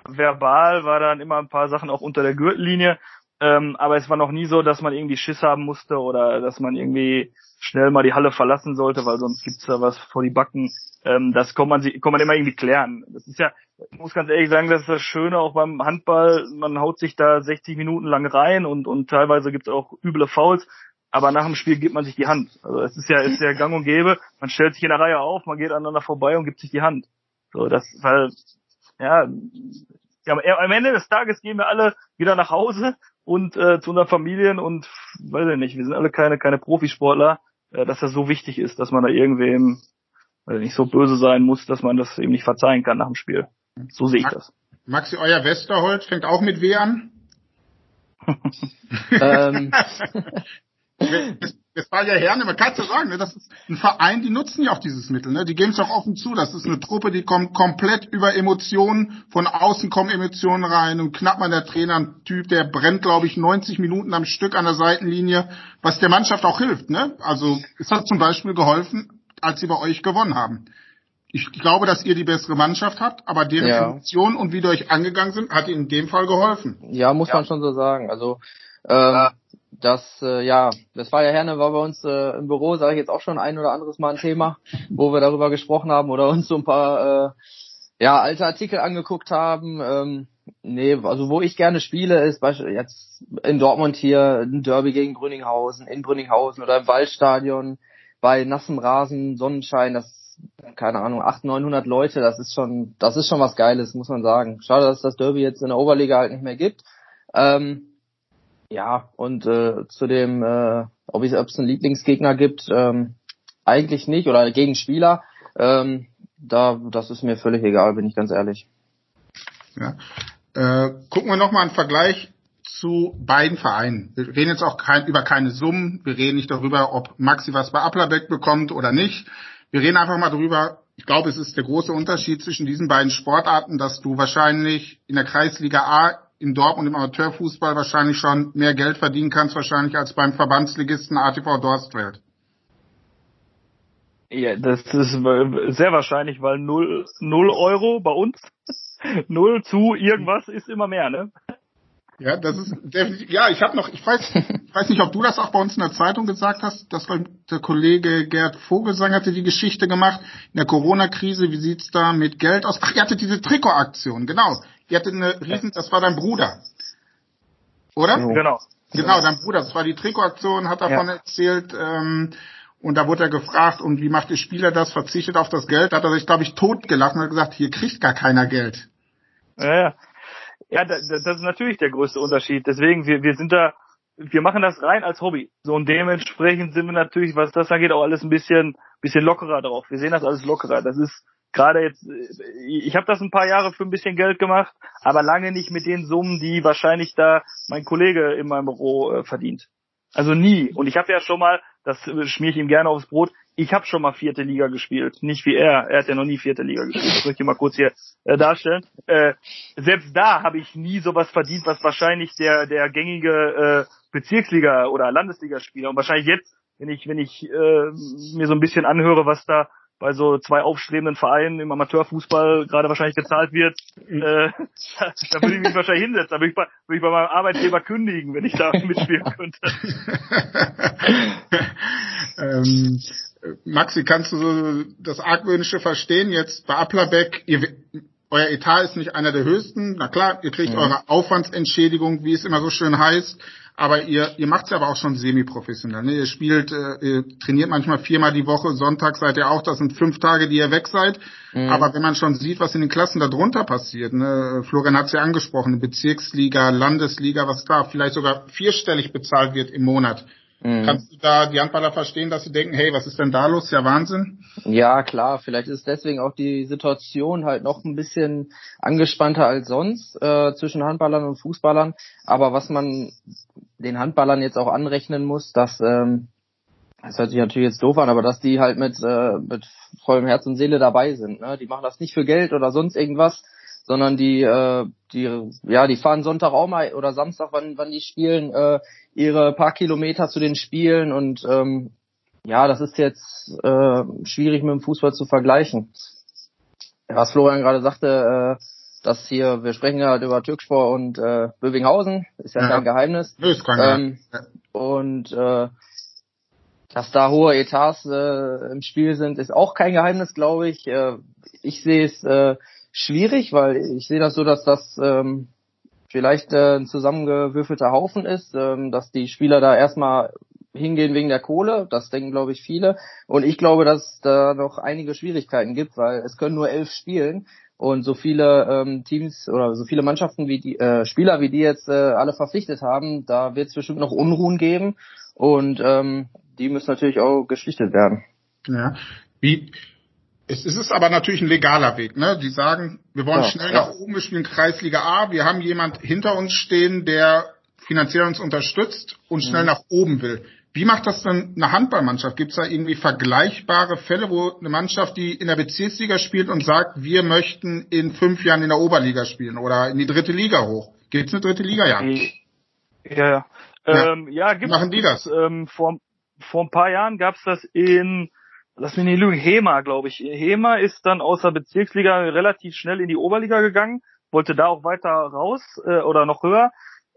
verbal war dann immer ein paar Sachen auch unter der Gürtellinie, ähm, aber es war noch nie so, dass man irgendwie Schiss haben musste oder dass man irgendwie schnell mal die Halle verlassen sollte, weil sonst gibt's da was vor die Backen. Ähm, das kann man, kann man immer irgendwie klären. Das ist ja, ich muss ganz ehrlich sagen, das ist das Schöne auch beim Handball. Man haut sich da 60 Minuten lang rein und, und teilweise gibt's auch üble Fouls aber nach dem Spiel gibt man sich die Hand. Also es ist ja, ist ja gang und gäbe, man stellt sich in der Reihe auf, man geht aneinander vorbei und gibt sich die Hand. So, das, weil, ja, ja am Ende des Tages gehen wir alle wieder nach Hause und äh, zu unseren Familien und weiß ich nicht, wir sind alle keine, keine Profisportler, äh, dass das so wichtig ist, dass man da irgendwem weil nicht so böse sein muss, dass man das eben nicht verzeihen kann nach dem Spiel. So sehe ich das. Maxi, euer Westerhold fängt auch mit W an? <laughs> <laughs> ähm, <laughs> Westfalia Herne, man kann es ja sagen, ne, das ist ein Verein, die nutzen ja auch dieses Mittel, ne? Die geben es auch offen zu. Das ist eine Truppe, die kommt komplett über Emotionen, von außen kommen Emotionen rein und Knappmann, der Trainer, ein Typ, der brennt, glaube ich, 90 Minuten am Stück an der Seitenlinie, was der Mannschaft auch hilft, ne? Also es hat zum Beispiel geholfen, als sie bei euch gewonnen haben. Ich glaube, dass ihr die bessere Mannschaft habt, aber deren ja. Emotionen und wie die euch angegangen sind, hat ihnen in dem Fall geholfen. Ja, muss ja. man schon so sagen. Also ähm, das, äh, ja, das war ja Herne war bei uns äh, im Büro, sage ich jetzt auch schon ein oder anderes Mal ein Thema, wo wir darüber gesprochen haben oder uns so ein paar äh, ja, alte Artikel angeguckt haben. Ähm, nee, also wo ich gerne spiele, ist beispielsweise jetzt in Dortmund hier ein Derby gegen Brünninghausen, in Brünninghausen oder im Waldstadion bei nassem Rasen, Sonnenschein, das keine Ahnung, 800, 900 Leute, das ist schon, das ist schon was Geiles, muss man sagen. Schade, dass das Derby jetzt in der Oberliga halt nicht mehr gibt. Ähm, ja, und äh, zu dem, äh, ob es einen Lieblingsgegner gibt, ähm, eigentlich nicht oder Gegenspieler. Ähm, da, das ist mir völlig egal, bin ich ganz ehrlich. Ja. Äh, gucken wir nochmal einen Vergleich zu beiden Vereinen. Wir reden jetzt auch kein, über keine Summen. Wir reden nicht darüber, ob Maxi was bei Applerbeck bekommt oder nicht. Wir reden einfach mal darüber, ich glaube, es ist der große Unterschied zwischen diesen beiden Sportarten, dass du wahrscheinlich in der Kreisliga A in Dortmund im Amateurfußball wahrscheinlich schon mehr Geld verdienen kannst, wahrscheinlich als beim Verbandsligisten ATV Dorstfeld. Ja, das ist sehr wahrscheinlich, weil null, null Euro bei uns, <laughs> null zu irgendwas ist immer mehr, ne? Ja, das ist definitiv, ja, ich habe noch, ich weiß, ich weiß nicht, ob du das auch bei uns in der Zeitung gesagt hast, dass der Kollege Gerd Vogelsang hatte die Geschichte gemacht, in der Corona-Krise, wie sieht's da mit Geld aus? Ach, ihr hattet diese Trikotaktion, genau. Ihr hattet eine riesen, das war dein Bruder. Oder? Genau. Genau, dein Bruder, das war die Trikotaktion, hat davon ja. erzählt, ähm, und da wurde er gefragt, und wie macht der Spieler das, verzichtet auf das Geld, da hat er sich, glaube ich, totgelacht und hat gesagt, hier kriegt gar keiner Geld. Ja, ja. Ja, das, das ist natürlich der größte Unterschied. Deswegen, wir, wir sind da, wir machen das rein als Hobby. So und dementsprechend sind wir natürlich, was das angeht, auch alles ein bisschen, bisschen lockerer drauf. Wir sehen das alles lockerer. Das ist gerade jetzt, ich habe das ein paar Jahre für ein bisschen Geld gemacht, aber lange nicht mit den Summen, die wahrscheinlich da mein Kollege in meinem Büro äh, verdient. Also nie. Und ich habe ja schon mal, das schmier ich ihm gerne aufs Brot, ich habe schon mal vierte Liga gespielt. Nicht wie er. Er hat ja noch nie vierte Liga gespielt. Das möchte ich mal kurz hier äh, darstellen. Äh, selbst da habe ich nie sowas verdient, was wahrscheinlich der, der gängige äh, Bezirksliga- oder Landesligaspieler und wahrscheinlich jetzt, wenn ich, wenn ich äh, mir so ein bisschen anhöre, was da bei so zwei aufstrebenden Vereinen im Amateurfußball gerade wahrscheinlich gezahlt wird, mhm. äh, da, <laughs> da würde ich mich wahrscheinlich hinsetzen. Da würde ich, bei, würde ich bei meinem Arbeitgeber kündigen, wenn ich da <laughs> mitspielen könnte. <laughs> ähm, Maxi, kannst du so das Argwöhnische verstehen? Jetzt bei Applerbeck, ihr, euer Etat ist nicht einer der höchsten. Na klar, ihr kriegt mhm. eure Aufwandsentschädigung, wie es immer so schön heißt. Aber ihr, ihr macht es aber auch schon semi-professionell. Ne? Ihr spielt, äh, ihr trainiert manchmal viermal die Woche, Sonntag seid ihr auch, das sind fünf Tage, die ihr weg seid. Mhm. Aber wenn man schon sieht, was in den Klassen darunter passiert, ne? Florian hat es ja angesprochen, Bezirksliga, Landesliga, was da vielleicht sogar vierstellig bezahlt wird im Monat. Mhm. Kannst du da die Handballer verstehen, dass sie denken, hey, was ist denn da los? Ja, Wahnsinn. Ja, klar. Vielleicht ist deswegen auch die Situation halt noch ein bisschen angespannter als sonst äh, zwischen Handballern und Fußballern. Aber was man den Handballern jetzt auch anrechnen muss, dass ähm, das hört sich natürlich jetzt doof an, aber dass die halt mit, äh, mit vollem Herz und Seele dabei sind. Ne? Die machen das nicht für Geld oder sonst irgendwas, sondern die, äh, die, ja, die fahren Sonntag auch mal oder Samstag, wann, wann die spielen, äh, ihre paar Kilometer zu den Spielen und ähm, ja, das ist jetzt äh, schwierig mit dem Fußball zu vergleichen. Was Florian gerade sagte, äh, dass hier, wir sprechen ja halt über Türkspor und äh, Bövinghausen, ist ja, ja. kein Geheimnis. Nö, ist kein Geheimnis. Ähm, und äh, dass da hohe Etats äh, im Spiel sind, ist auch kein Geheimnis, glaube ich. Äh, ich sehe es äh, schwierig, weil ich sehe das so, dass das ähm, vielleicht äh, ein zusammengewürfelter Haufen ist, ähm, dass die Spieler da erstmal hingehen wegen der Kohle. Das denken, glaube ich, viele. Und ich glaube, dass da noch einige Schwierigkeiten gibt, weil es können nur elf spielen und so viele ähm, Teams oder so viele Mannschaften wie die äh, Spieler, wie die jetzt äh, alle verpflichtet haben, da wird es bestimmt noch Unruhen geben und ähm, die müssen natürlich auch geschlichtet werden. Ja. Wie, es ist aber natürlich ein legaler Weg. Ne? Die sagen, wir wollen ja, schnell ja. nach oben, wir spielen Kreisliga A, wir haben jemand hinter uns stehen, der finanziell uns unterstützt und schnell mhm. nach oben will. Wie macht das denn eine Handballmannschaft? Gibt es da irgendwie vergleichbare Fälle, wo eine Mannschaft, die in der Bezirksliga spielt und sagt, wir möchten in fünf Jahren in der Oberliga spielen oder in die dritte Liga hoch? Gibt es eine dritte Liga? Ja. Ja, ja. ja. Ähm, ja gibt's, Machen die das? Ähm, vor, vor ein paar Jahren gab es das in lass mich nicht lügen, Hema, glaube ich. Hema ist dann aus der Bezirksliga relativ schnell in die Oberliga gegangen, wollte da auch weiter raus äh, oder noch höher.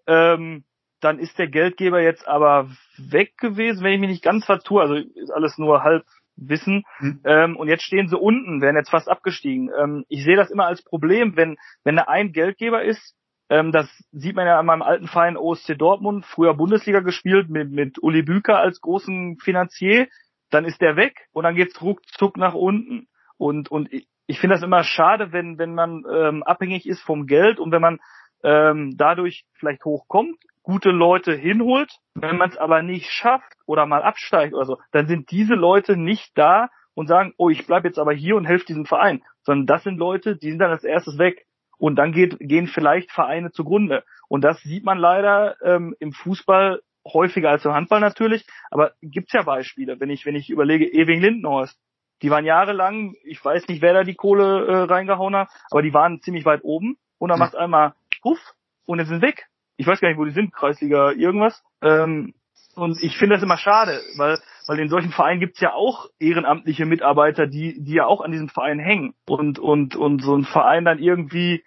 Ähm, dann ist der Geldgeber jetzt aber weg gewesen, wenn ich mich nicht ganz vertue. Also ist alles nur halb Wissen. Hm. Ähm, und jetzt stehen sie unten, werden jetzt fast abgestiegen. Ähm, ich sehe das immer als Problem, wenn, wenn da ein Geldgeber ist, ähm, das sieht man ja an meinem alten Verein OSC Dortmund, früher Bundesliga gespielt mit, mit Uli Büker als großen Finanzier dann ist der weg und dann geht's ruckzuck nach unten. Und, und ich, finde das immer schade, wenn, wenn man ähm, abhängig ist vom Geld und wenn man ähm, dadurch vielleicht hochkommt, gute Leute hinholt, wenn man es aber nicht schafft oder mal absteigt oder so, dann sind diese Leute nicht da und sagen, oh, ich bleib jetzt aber hier und helfe diesem Verein, sondern das sind Leute, die sind dann als erstes weg und dann geht, gehen vielleicht Vereine zugrunde. Und das sieht man leider ähm, im Fußball häufiger als im Handball natürlich, aber gibt's ja Beispiele, wenn ich, wenn ich überlege, Ewing Lindenhorst, die waren jahrelang, ich weiß nicht, wer da die Kohle äh, reingehauen hat, aber die waren ziemlich weit oben und dann mhm. macht einmal Puff und jetzt sind weg. Ich weiß gar nicht, wo die sind, Kreisliga irgendwas. Ähm, und ich finde das immer schade, weil, weil in solchen Vereinen gibt's ja auch ehrenamtliche Mitarbeiter, die, die ja auch an diesem Verein hängen. Und, und, und so ein Verein dann irgendwie,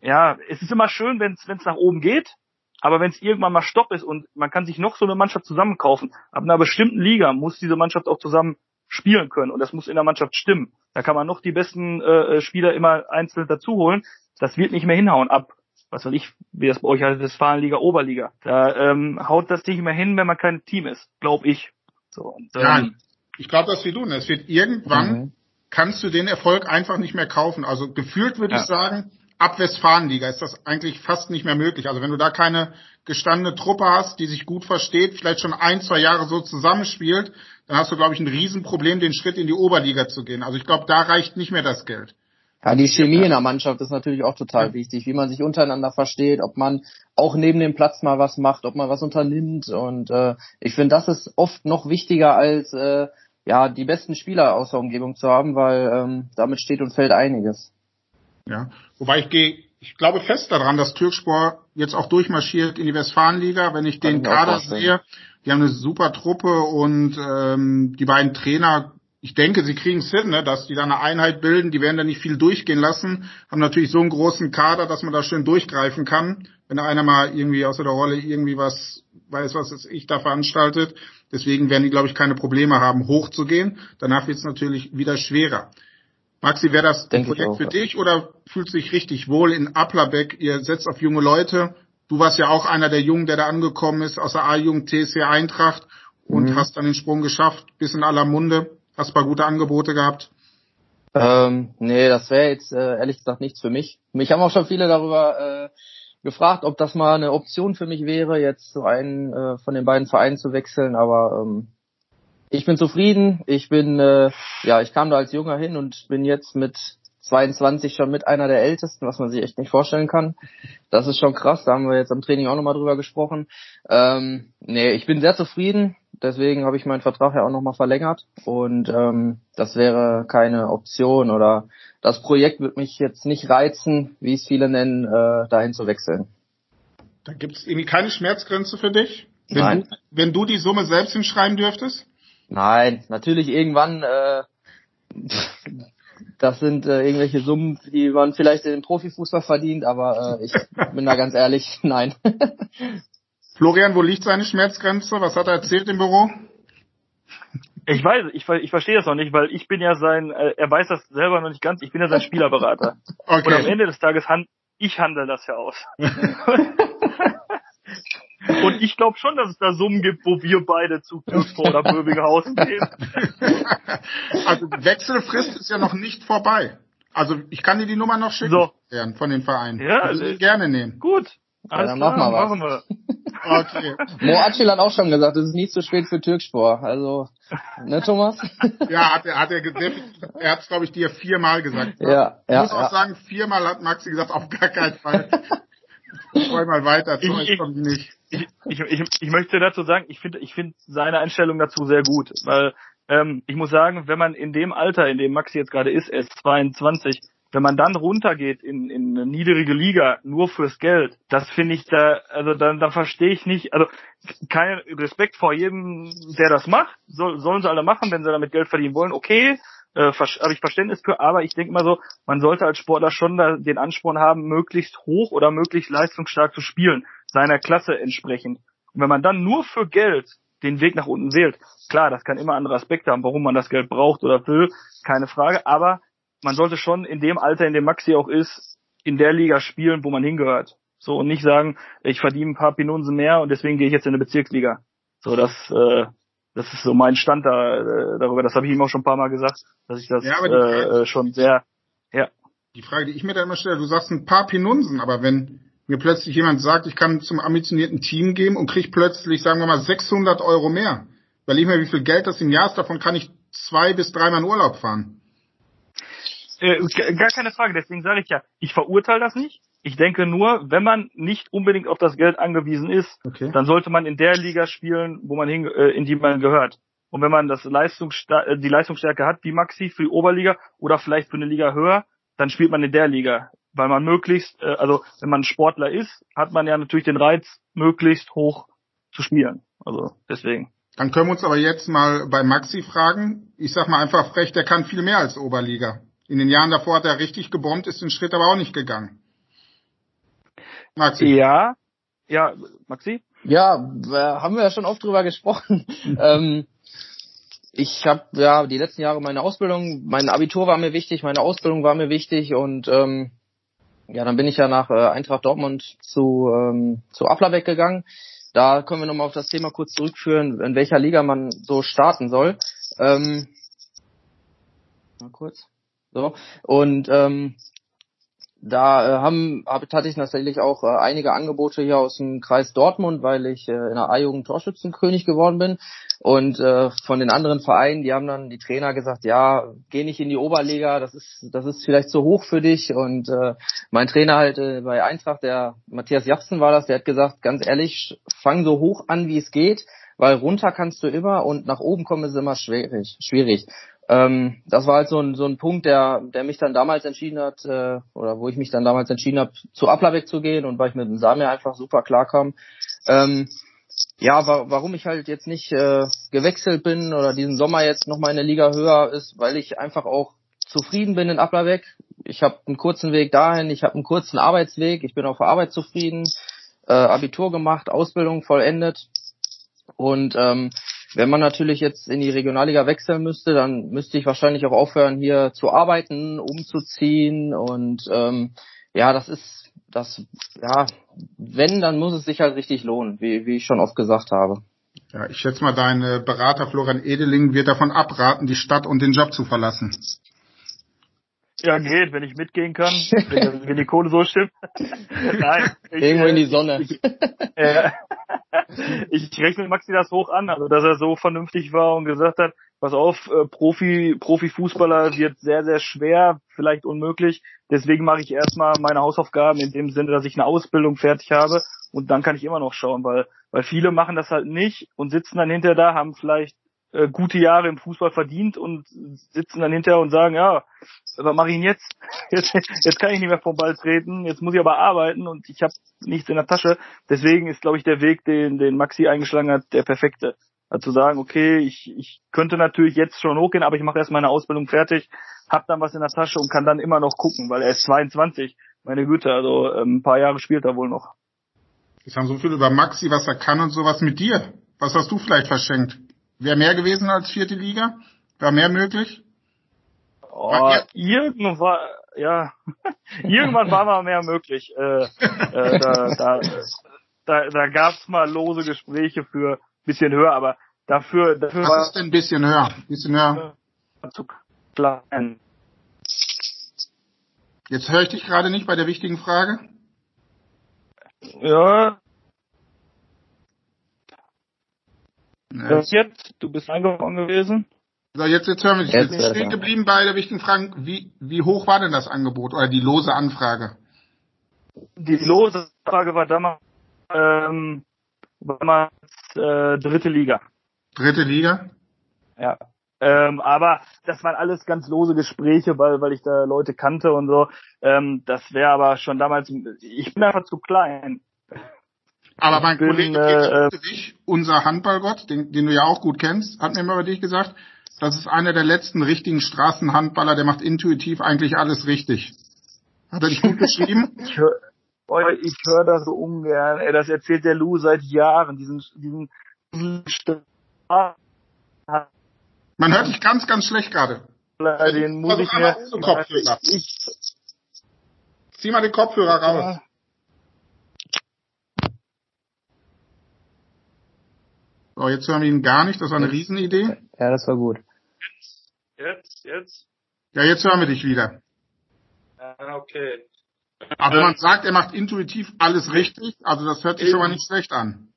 ja, es ist immer schön, wenn es nach oben geht, aber wenn es irgendwann mal Stopp ist und man kann sich noch so eine Mannschaft zusammenkaufen, ab einer bestimmten Liga muss diese Mannschaft auch zusammen spielen können und das muss in der Mannschaft stimmen. Da kann man noch die besten äh, äh Spieler immer einzeln dazu holen. Das wird nicht mehr hinhauen ab, was weiß ich, wie das bei euch heißt, Westfalenliga, Oberliga. Da ähm, haut das nicht mehr hin, wenn man kein Team ist, glaube ich. So, und, ähm, Nein, ich glaube das wie du. Ne? Es wird irgendwann, mhm. kannst du den Erfolg einfach nicht mehr kaufen. Also gefühlt würde ja. ich sagen, ab Westfalenliga ist das eigentlich fast nicht mehr möglich. Also wenn du da keine gestandene Truppe hast, die sich gut versteht, vielleicht schon ein, zwei Jahre so zusammenspielt, dann hast du, glaube ich, ein Riesenproblem, den Schritt in die Oberliga zu gehen. Also ich glaube, da reicht nicht mehr das Geld. Ja, die Chemie in der Mannschaft ist natürlich auch total ja. wichtig, wie man sich untereinander versteht, ob man auch neben dem Platz mal was macht, ob man was unternimmt. Und äh, ich finde, das ist oft noch wichtiger als äh, ja die besten Spieler aus der Umgebung zu haben, weil ähm, damit steht und fällt einiges. Ja, wobei ich gehe, ich glaube fest daran, dass Türkspor jetzt auch durchmarschiert in die Westfalenliga. Wenn ich den Kader sehe, die haben eine super Truppe und ähm, die beiden Trainer, ich denke, sie kriegen es hin, ne, dass die da eine Einheit bilden. Die werden da nicht viel durchgehen lassen, haben natürlich so einen großen Kader, dass man da schön durchgreifen kann, wenn einer mal irgendwie außer der Rolle irgendwie was weiß, was ich da veranstaltet. Deswegen werden die, glaube ich, keine Probleme haben, hochzugehen. Danach wird es natürlich wieder schwerer. Maxi, wäre das ein Projekt für dich oder fühlst du dich richtig wohl in Applerbeck? Ihr setzt auf junge Leute. Du warst ja auch einer der Jungen, der da angekommen ist aus der A-Jugend TSC Eintracht und mhm. hast dann den Sprung geschafft, bis in aller Munde. Hast ein paar gute Angebote gehabt. Ähm, nee, das wäre jetzt äh, ehrlich gesagt nichts für mich. Mich haben auch schon viele darüber äh, gefragt, ob das mal eine Option für mich wäre, jetzt so einen äh, von den beiden Vereinen zu wechseln, aber ähm, ich bin zufrieden. Ich bin, äh, ja, ich kam da als Junger hin und bin jetzt mit 22 schon mit einer der Ältesten, was man sich echt nicht vorstellen kann. Das ist schon krass. Da haben wir jetzt am Training auch nochmal drüber gesprochen. Ähm, nee, ich bin sehr zufrieden. Deswegen habe ich meinen Vertrag ja auch nochmal verlängert. Und ähm, das wäre keine Option oder das Projekt wird mich jetzt nicht reizen, wie es viele nennen, äh, dahin zu wechseln. Da gibt es irgendwie keine Schmerzgrenze für dich? Wenn Nein. Du, wenn du die Summe selbst hinschreiben dürftest? Nein, natürlich irgendwann, äh, das sind äh, irgendwelche Summen, die man vielleicht in den Profifußball verdient, aber äh, ich bin da ganz ehrlich, <laughs> nein. Florian, wo liegt seine Schmerzgrenze? Was hat er erzählt im Büro? Ich weiß, ich, ich verstehe das noch nicht, weil ich bin ja sein, äh, er weiß das selber noch nicht ganz, ich bin ja sein Spielerberater. Okay. Und am Ende des Tages hand, ich handle das ja aus. <laughs> Und ich glaube schon, dass es da Summen gibt, wo wir beide zu Türkspor oder Böbinghausen gehen. <laughs> Also Wechselfrist ist ja noch nicht vorbei. Also ich kann dir die Nummer noch schicken so. von den Vereinen. Ja, also ich gerne nehmen. Gut. Alles ja, dann klar, machen wir was. Machen wir. Okay. <laughs> Mo Acil hat auch schon gesagt, es ist nie zu spät für Türkspor. Also, ne Thomas? <laughs> Ja, hat er, hat er, er hat es glaube ich dir viermal gesagt. Ja, ja. Ich muss ja. auch sagen, viermal hat Maxi gesagt, auf gar keinen Fall. Ich wollte mal weiter, ich, ich, nicht. Ich, ich, ich, ich möchte dazu sagen, ich finde ich finde seine Einstellung dazu sehr gut, weil ähm, ich muss sagen, wenn man in dem Alter, in dem Maxi jetzt gerade ist, er ist 22, wenn man dann runtergeht in, in eine niedrige Liga nur fürs Geld, das finde ich da, also dann, dann verstehe ich nicht, also kein Respekt vor jedem, der das macht, soll, sollen sie alle machen, wenn sie damit Geld verdienen wollen, okay, äh, habe ich Verständnis für, aber ich denke mal so, man sollte als Sportler schon da den Ansporn haben, möglichst hoch oder möglichst leistungsstark zu spielen, seiner Klasse entsprechend. Und wenn man dann nur für Geld den Weg nach unten wählt, klar, das kann immer andere Aspekte haben, warum man das Geld braucht oder will, keine Frage, aber man sollte schon in dem Alter, in dem Maxi auch ist, in der Liga spielen, wo man hingehört. So und nicht sagen, ich verdiene ein paar Pinunsen mehr und deswegen gehe ich jetzt in eine Bezirksliga. So, das äh, das ist so mein Stand da äh, darüber. Das habe ich ihm auch schon ein paar Mal gesagt, dass ich das ja, äh, schon sehr, ja. Die Frage, die ich mir da immer stelle, du sagst ein paar Pinunsen, aber wenn mir plötzlich jemand sagt, ich kann zum ambitionierten Team gehen und krieg plötzlich, sagen wir mal, 600 Euro mehr, weil ich mir, wie viel Geld das im Jahr ist, davon kann ich zwei bis dreimal in Urlaub fahren. Äh, gar keine Frage, deswegen sage ich ja, ich verurteile das nicht. Ich denke nur, wenn man nicht unbedingt auf das Geld angewiesen ist, okay. dann sollte man in der Liga spielen, wo man hin, äh, in die man gehört. Und wenn man das Leistungsstar äh, die Leistungsstärke hat, wie Maxi für die Oberliga oder vielleicht für eine Liga höher, dann spielt man in der Liga. Weil man möglichst, äh, also wenn man Sportler ist, hat man ja natürlich den Reiz, möglichst hoch zu spielen. Also deswegen. Dann können wir uns aber jetzt mal bei Maxi fragen. Ich sag mal einfach frech, der kann viel mehr als Oberliga. In den Jahren davor hat er richtig gebombt, ist den Schritt aber auch nicht gegangen. Maxi. Ja, ja, Maxi? Ja, haben wir ja schon oft drüber gesprochen. <laughs> ähm, ich habe ja die letzten Jahre meine Ausbildung, mein Abitur war mir wichtig, meine Ausbildung war mir wichtig und ähm, ja, dann bin ich ja nach äh, Eintracht Dortmund zu ähm, zu Applerbeck gegangen. Da können wir nochmal auf das Thema kurz zurückführen, in welcher Liga man so starten soll. Ähm, mal kurz. So und ähm, da äh, haben, hab, hatte ich tatsächlich auch äh, einige Angebote hier aus dem Kreis Dortmund, weil ich äh, in der A-Jugend Torschützenkönig geworden bin. Und äh, von den anderen Vereinen, die haben dann die Trainer gesagt, ja, geh nicht in die Oberliga, das ist, das ist vielleicht zu hoch für dich. Und äh, mein Trainer halt äh, bei Eintracht, der Matthias Japsen war das, der hat gesagt, ganz ehrlich, fang so hoch an, wie es geht, weil runter kannst du immer und nach oben kommen ist immer schwierig. schwierig. Ähm, das war halt so ein, so ein Punkt, der, der mich dann damals entschieden hat, äh, oder wo ich mich dann damals entschieden habe, zu Applerbeck zu gehen und weil ich mit dem Samir einfach super klar kam. Ähm, ja, wa warum ich halt jetzt nicht äh, gewechselt bin oder diesen Sommer jetzt noch mal in der Liga höher ist, weil ich einfach auch zufrieden bin in Applerbeck. Ich habe einen kurzen Weg dahin, ich habe einen kurzen Arbeitsweg, ich bin auf der Arbeit zufrieden, äh, Abitur gemacht, Ausbildung vollendet und ähm, wenn man natürlich jetzt in die Regionalliga wechseln müsste, dann müsste ich wahrscheinlich auch aufhören, hier zu arbeiten, umzuziehen und ähm, ja, das ist das, ja, wenn, dann muss es sich halt richtig lohnen, wie, wie ich schon oft gesagt habe. Ja, ich schätze mal, dein Berater Florian Edeling wird davon abraten, die Stadt und den Job zu verlassen. Ja, geht, wenn ich mitgehen kann, wenn, <laughs> wenn die Kohle so stimmt. <laughs> Nein. Ich, Irgendwo in die Sonne. Ich, äh, <laughs> ich rechne Maxi das hoch an, also dass er so vernünftig war und gesagt hat, pass auf, äh, Profi, Profifußballer wird sehr, sehr schwer, vielleicht unmöglich. Deswegen mache ich erstmal meine Hausaufgaben in dem Sinne, dass ich eine Ausbildung fertig habe und dann kann ich immer noch schauen, weil, weil viele machen das halt nicht und sitzen dann hinterher da, haben vielleicht äh, gute Jahre im Fußball verdient und sitzen dann hinterher und sagen, ja, was mache ich denn jetzt? <laughs> jetzt? Jetzt kann ich nicht mehr vom Ball treten, jetzt muss ich aber arbeiten und ich habe nichts in der Tasche. Deswegen ist, glaube ich, der Weg, den, den Maxi eingeschlagen hat, der perfekte. Also zu sagen, okay, ich, ich könnte natürlich jetzt schon hochgehen, aber ich mache erst meine Ausbildung fertig, hab dann was in der Tasche und kann dann immer noch gucken, weil er ist 22. Meine Güte, also ähm, ein paar Jahre spielt er wohl noch. Jetzt haben so viel über Maxi, was er kann und sowas mit dir. Was hast du vielleicht verschenkt? Wäre mehr gewesen als vierte Liga? Wäre mehr möglich? Oh, irgendwann, ja, <laughs> irgendwann war mal mehr möglich. Äh, äh, da da, da, da gab es mal lose Gespräche für ein bisschen höher, aber dafür, dafür Was war ist denn ein bisschen höher? Ein bisschen höher. zu klein. Jetzt höre ich dich gerade nicht bei der wichtigen Frage. Ja, Ja. Jetzt, du bist eingefangen gewesen. So, jetzt, jetzt hören wir dich. Jetzt, jetzt stehen geblieben bei der wichtigen Frage, wie, wie hoch war denn das Angebot oder die lose Anfrage? Die lose Anfrage war damals, ähm, damals äh, dritte Liga. Dritte Liga? Ja. Ähm, aber das waren alles ganz lose Gespräche, weil, weil ich da Leute kannte und so. Ähm, das wäre aber schon damals, ich bin einfach zu klein. Aber mein bin, Kollege äh, Friedrich, unser Handballgott, den, den du ja auch gut kennst, hat mir immer über dich gesagt, das ist einer der letzten richtigen Straßenhandballer, der macht intuitiv eigentlich alles richtig. Hat er dich gut <laughs> beschrieben? ich höre hör das so ungern. Ey, das erzählt der Lou seit Jahren. Diesen, diesen, diesen Man hört dich ganz, ganz schlecht gerade. Den muss ich mir. Kopfhörer. Ich, Zieh mal den Kopfhörer raus. So, jetzt hören wir ihn gar nicht. Das war eine Riesenidee. Ja, das war gut. Jetzt, jetzt? Ja, jetzt hören wir dich wieder. Ah, okay. Aber man sagt, er macht intuitiv alles richtig. Also das hört sich schon mal nicht schlecht an.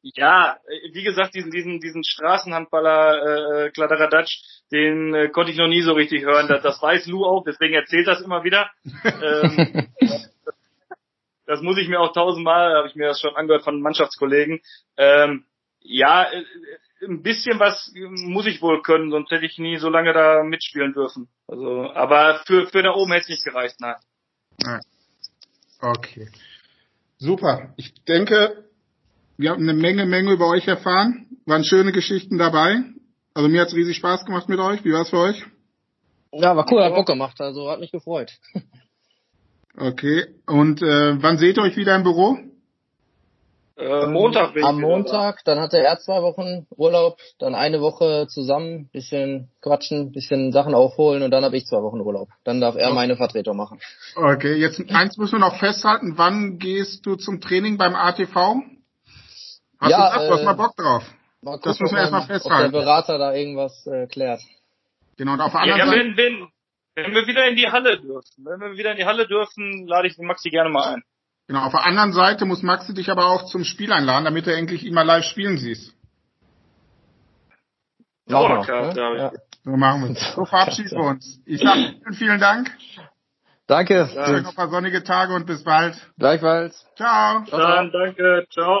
Ja, wie gesagt, diesen, diesen, diesen Straßenhandballer äh, Kladderadatsch, den äh, konnte ich noch nie so richtig hören. Das, das weiß Lou auch, deswegen erzählt das immer wieder. <laughs> ähm, das muss ich mir auch tausendmal, habe ich mir das schon angehört von Mannschaftskollegen. Ähm, ja, äh, ein bisschen was muss ich wohl können, sonst hätte ich nie so lange da mitspielen dürfen. Also, aber für, für da oben hätte es nicht gereicht, nein. Okay. Super. Ich denke, wir haben eine Menge, Menge über euch erfahren. Waren schöne Geschichten dabei. Also mir hat es riesig Spaß gemacht mit euch. Wie war es für euch? Ja, war cool, hat Bock gemacht, also hat mich gefreut. <laughs> Okay. Und äh, wann seht ihr euch wieder im Büro? Äh, Montag. Am Montag, dann hatte er zwei Wochen Urlaub, dann eine Woche zusammen, bisschen quatschen, bisschen Sachen aufholen und dann habe ich zwei Wochen Urlaub. Dann darf er meine Vertretung machen. Okay, jetzt eins müssen wir noch festhalten. Wann gehst du zum Training beim ATV? Hast ja, du gesagt, du hast mal Bock drauf? Mal gucken, das müssen wir erstmal festhalten. Ob der Berater da irgendwas äh, klärt. Genau, und auf der anderen ja, Seite. Wenn, wenn, wenn wir wieder in die Halle dürfen, wenn wir wieder in die Halle dürfen, lade ich den Maxi gerne mal ein. Genau, auf der anderen Seite muss Maxi dich aber auch zum Spiel einladen, damit du endlich ihn mal live spielen siehst. Ja, oh, klar, ne? ja. So machen wir So verabschieden wir uns. Ich sage vielen, vielen Dank. Danke. Wünsche noch ein paar sonnige Tage und bis bald. Gleichfalls. Ciao. Ciao. Dann, danke. Ciao.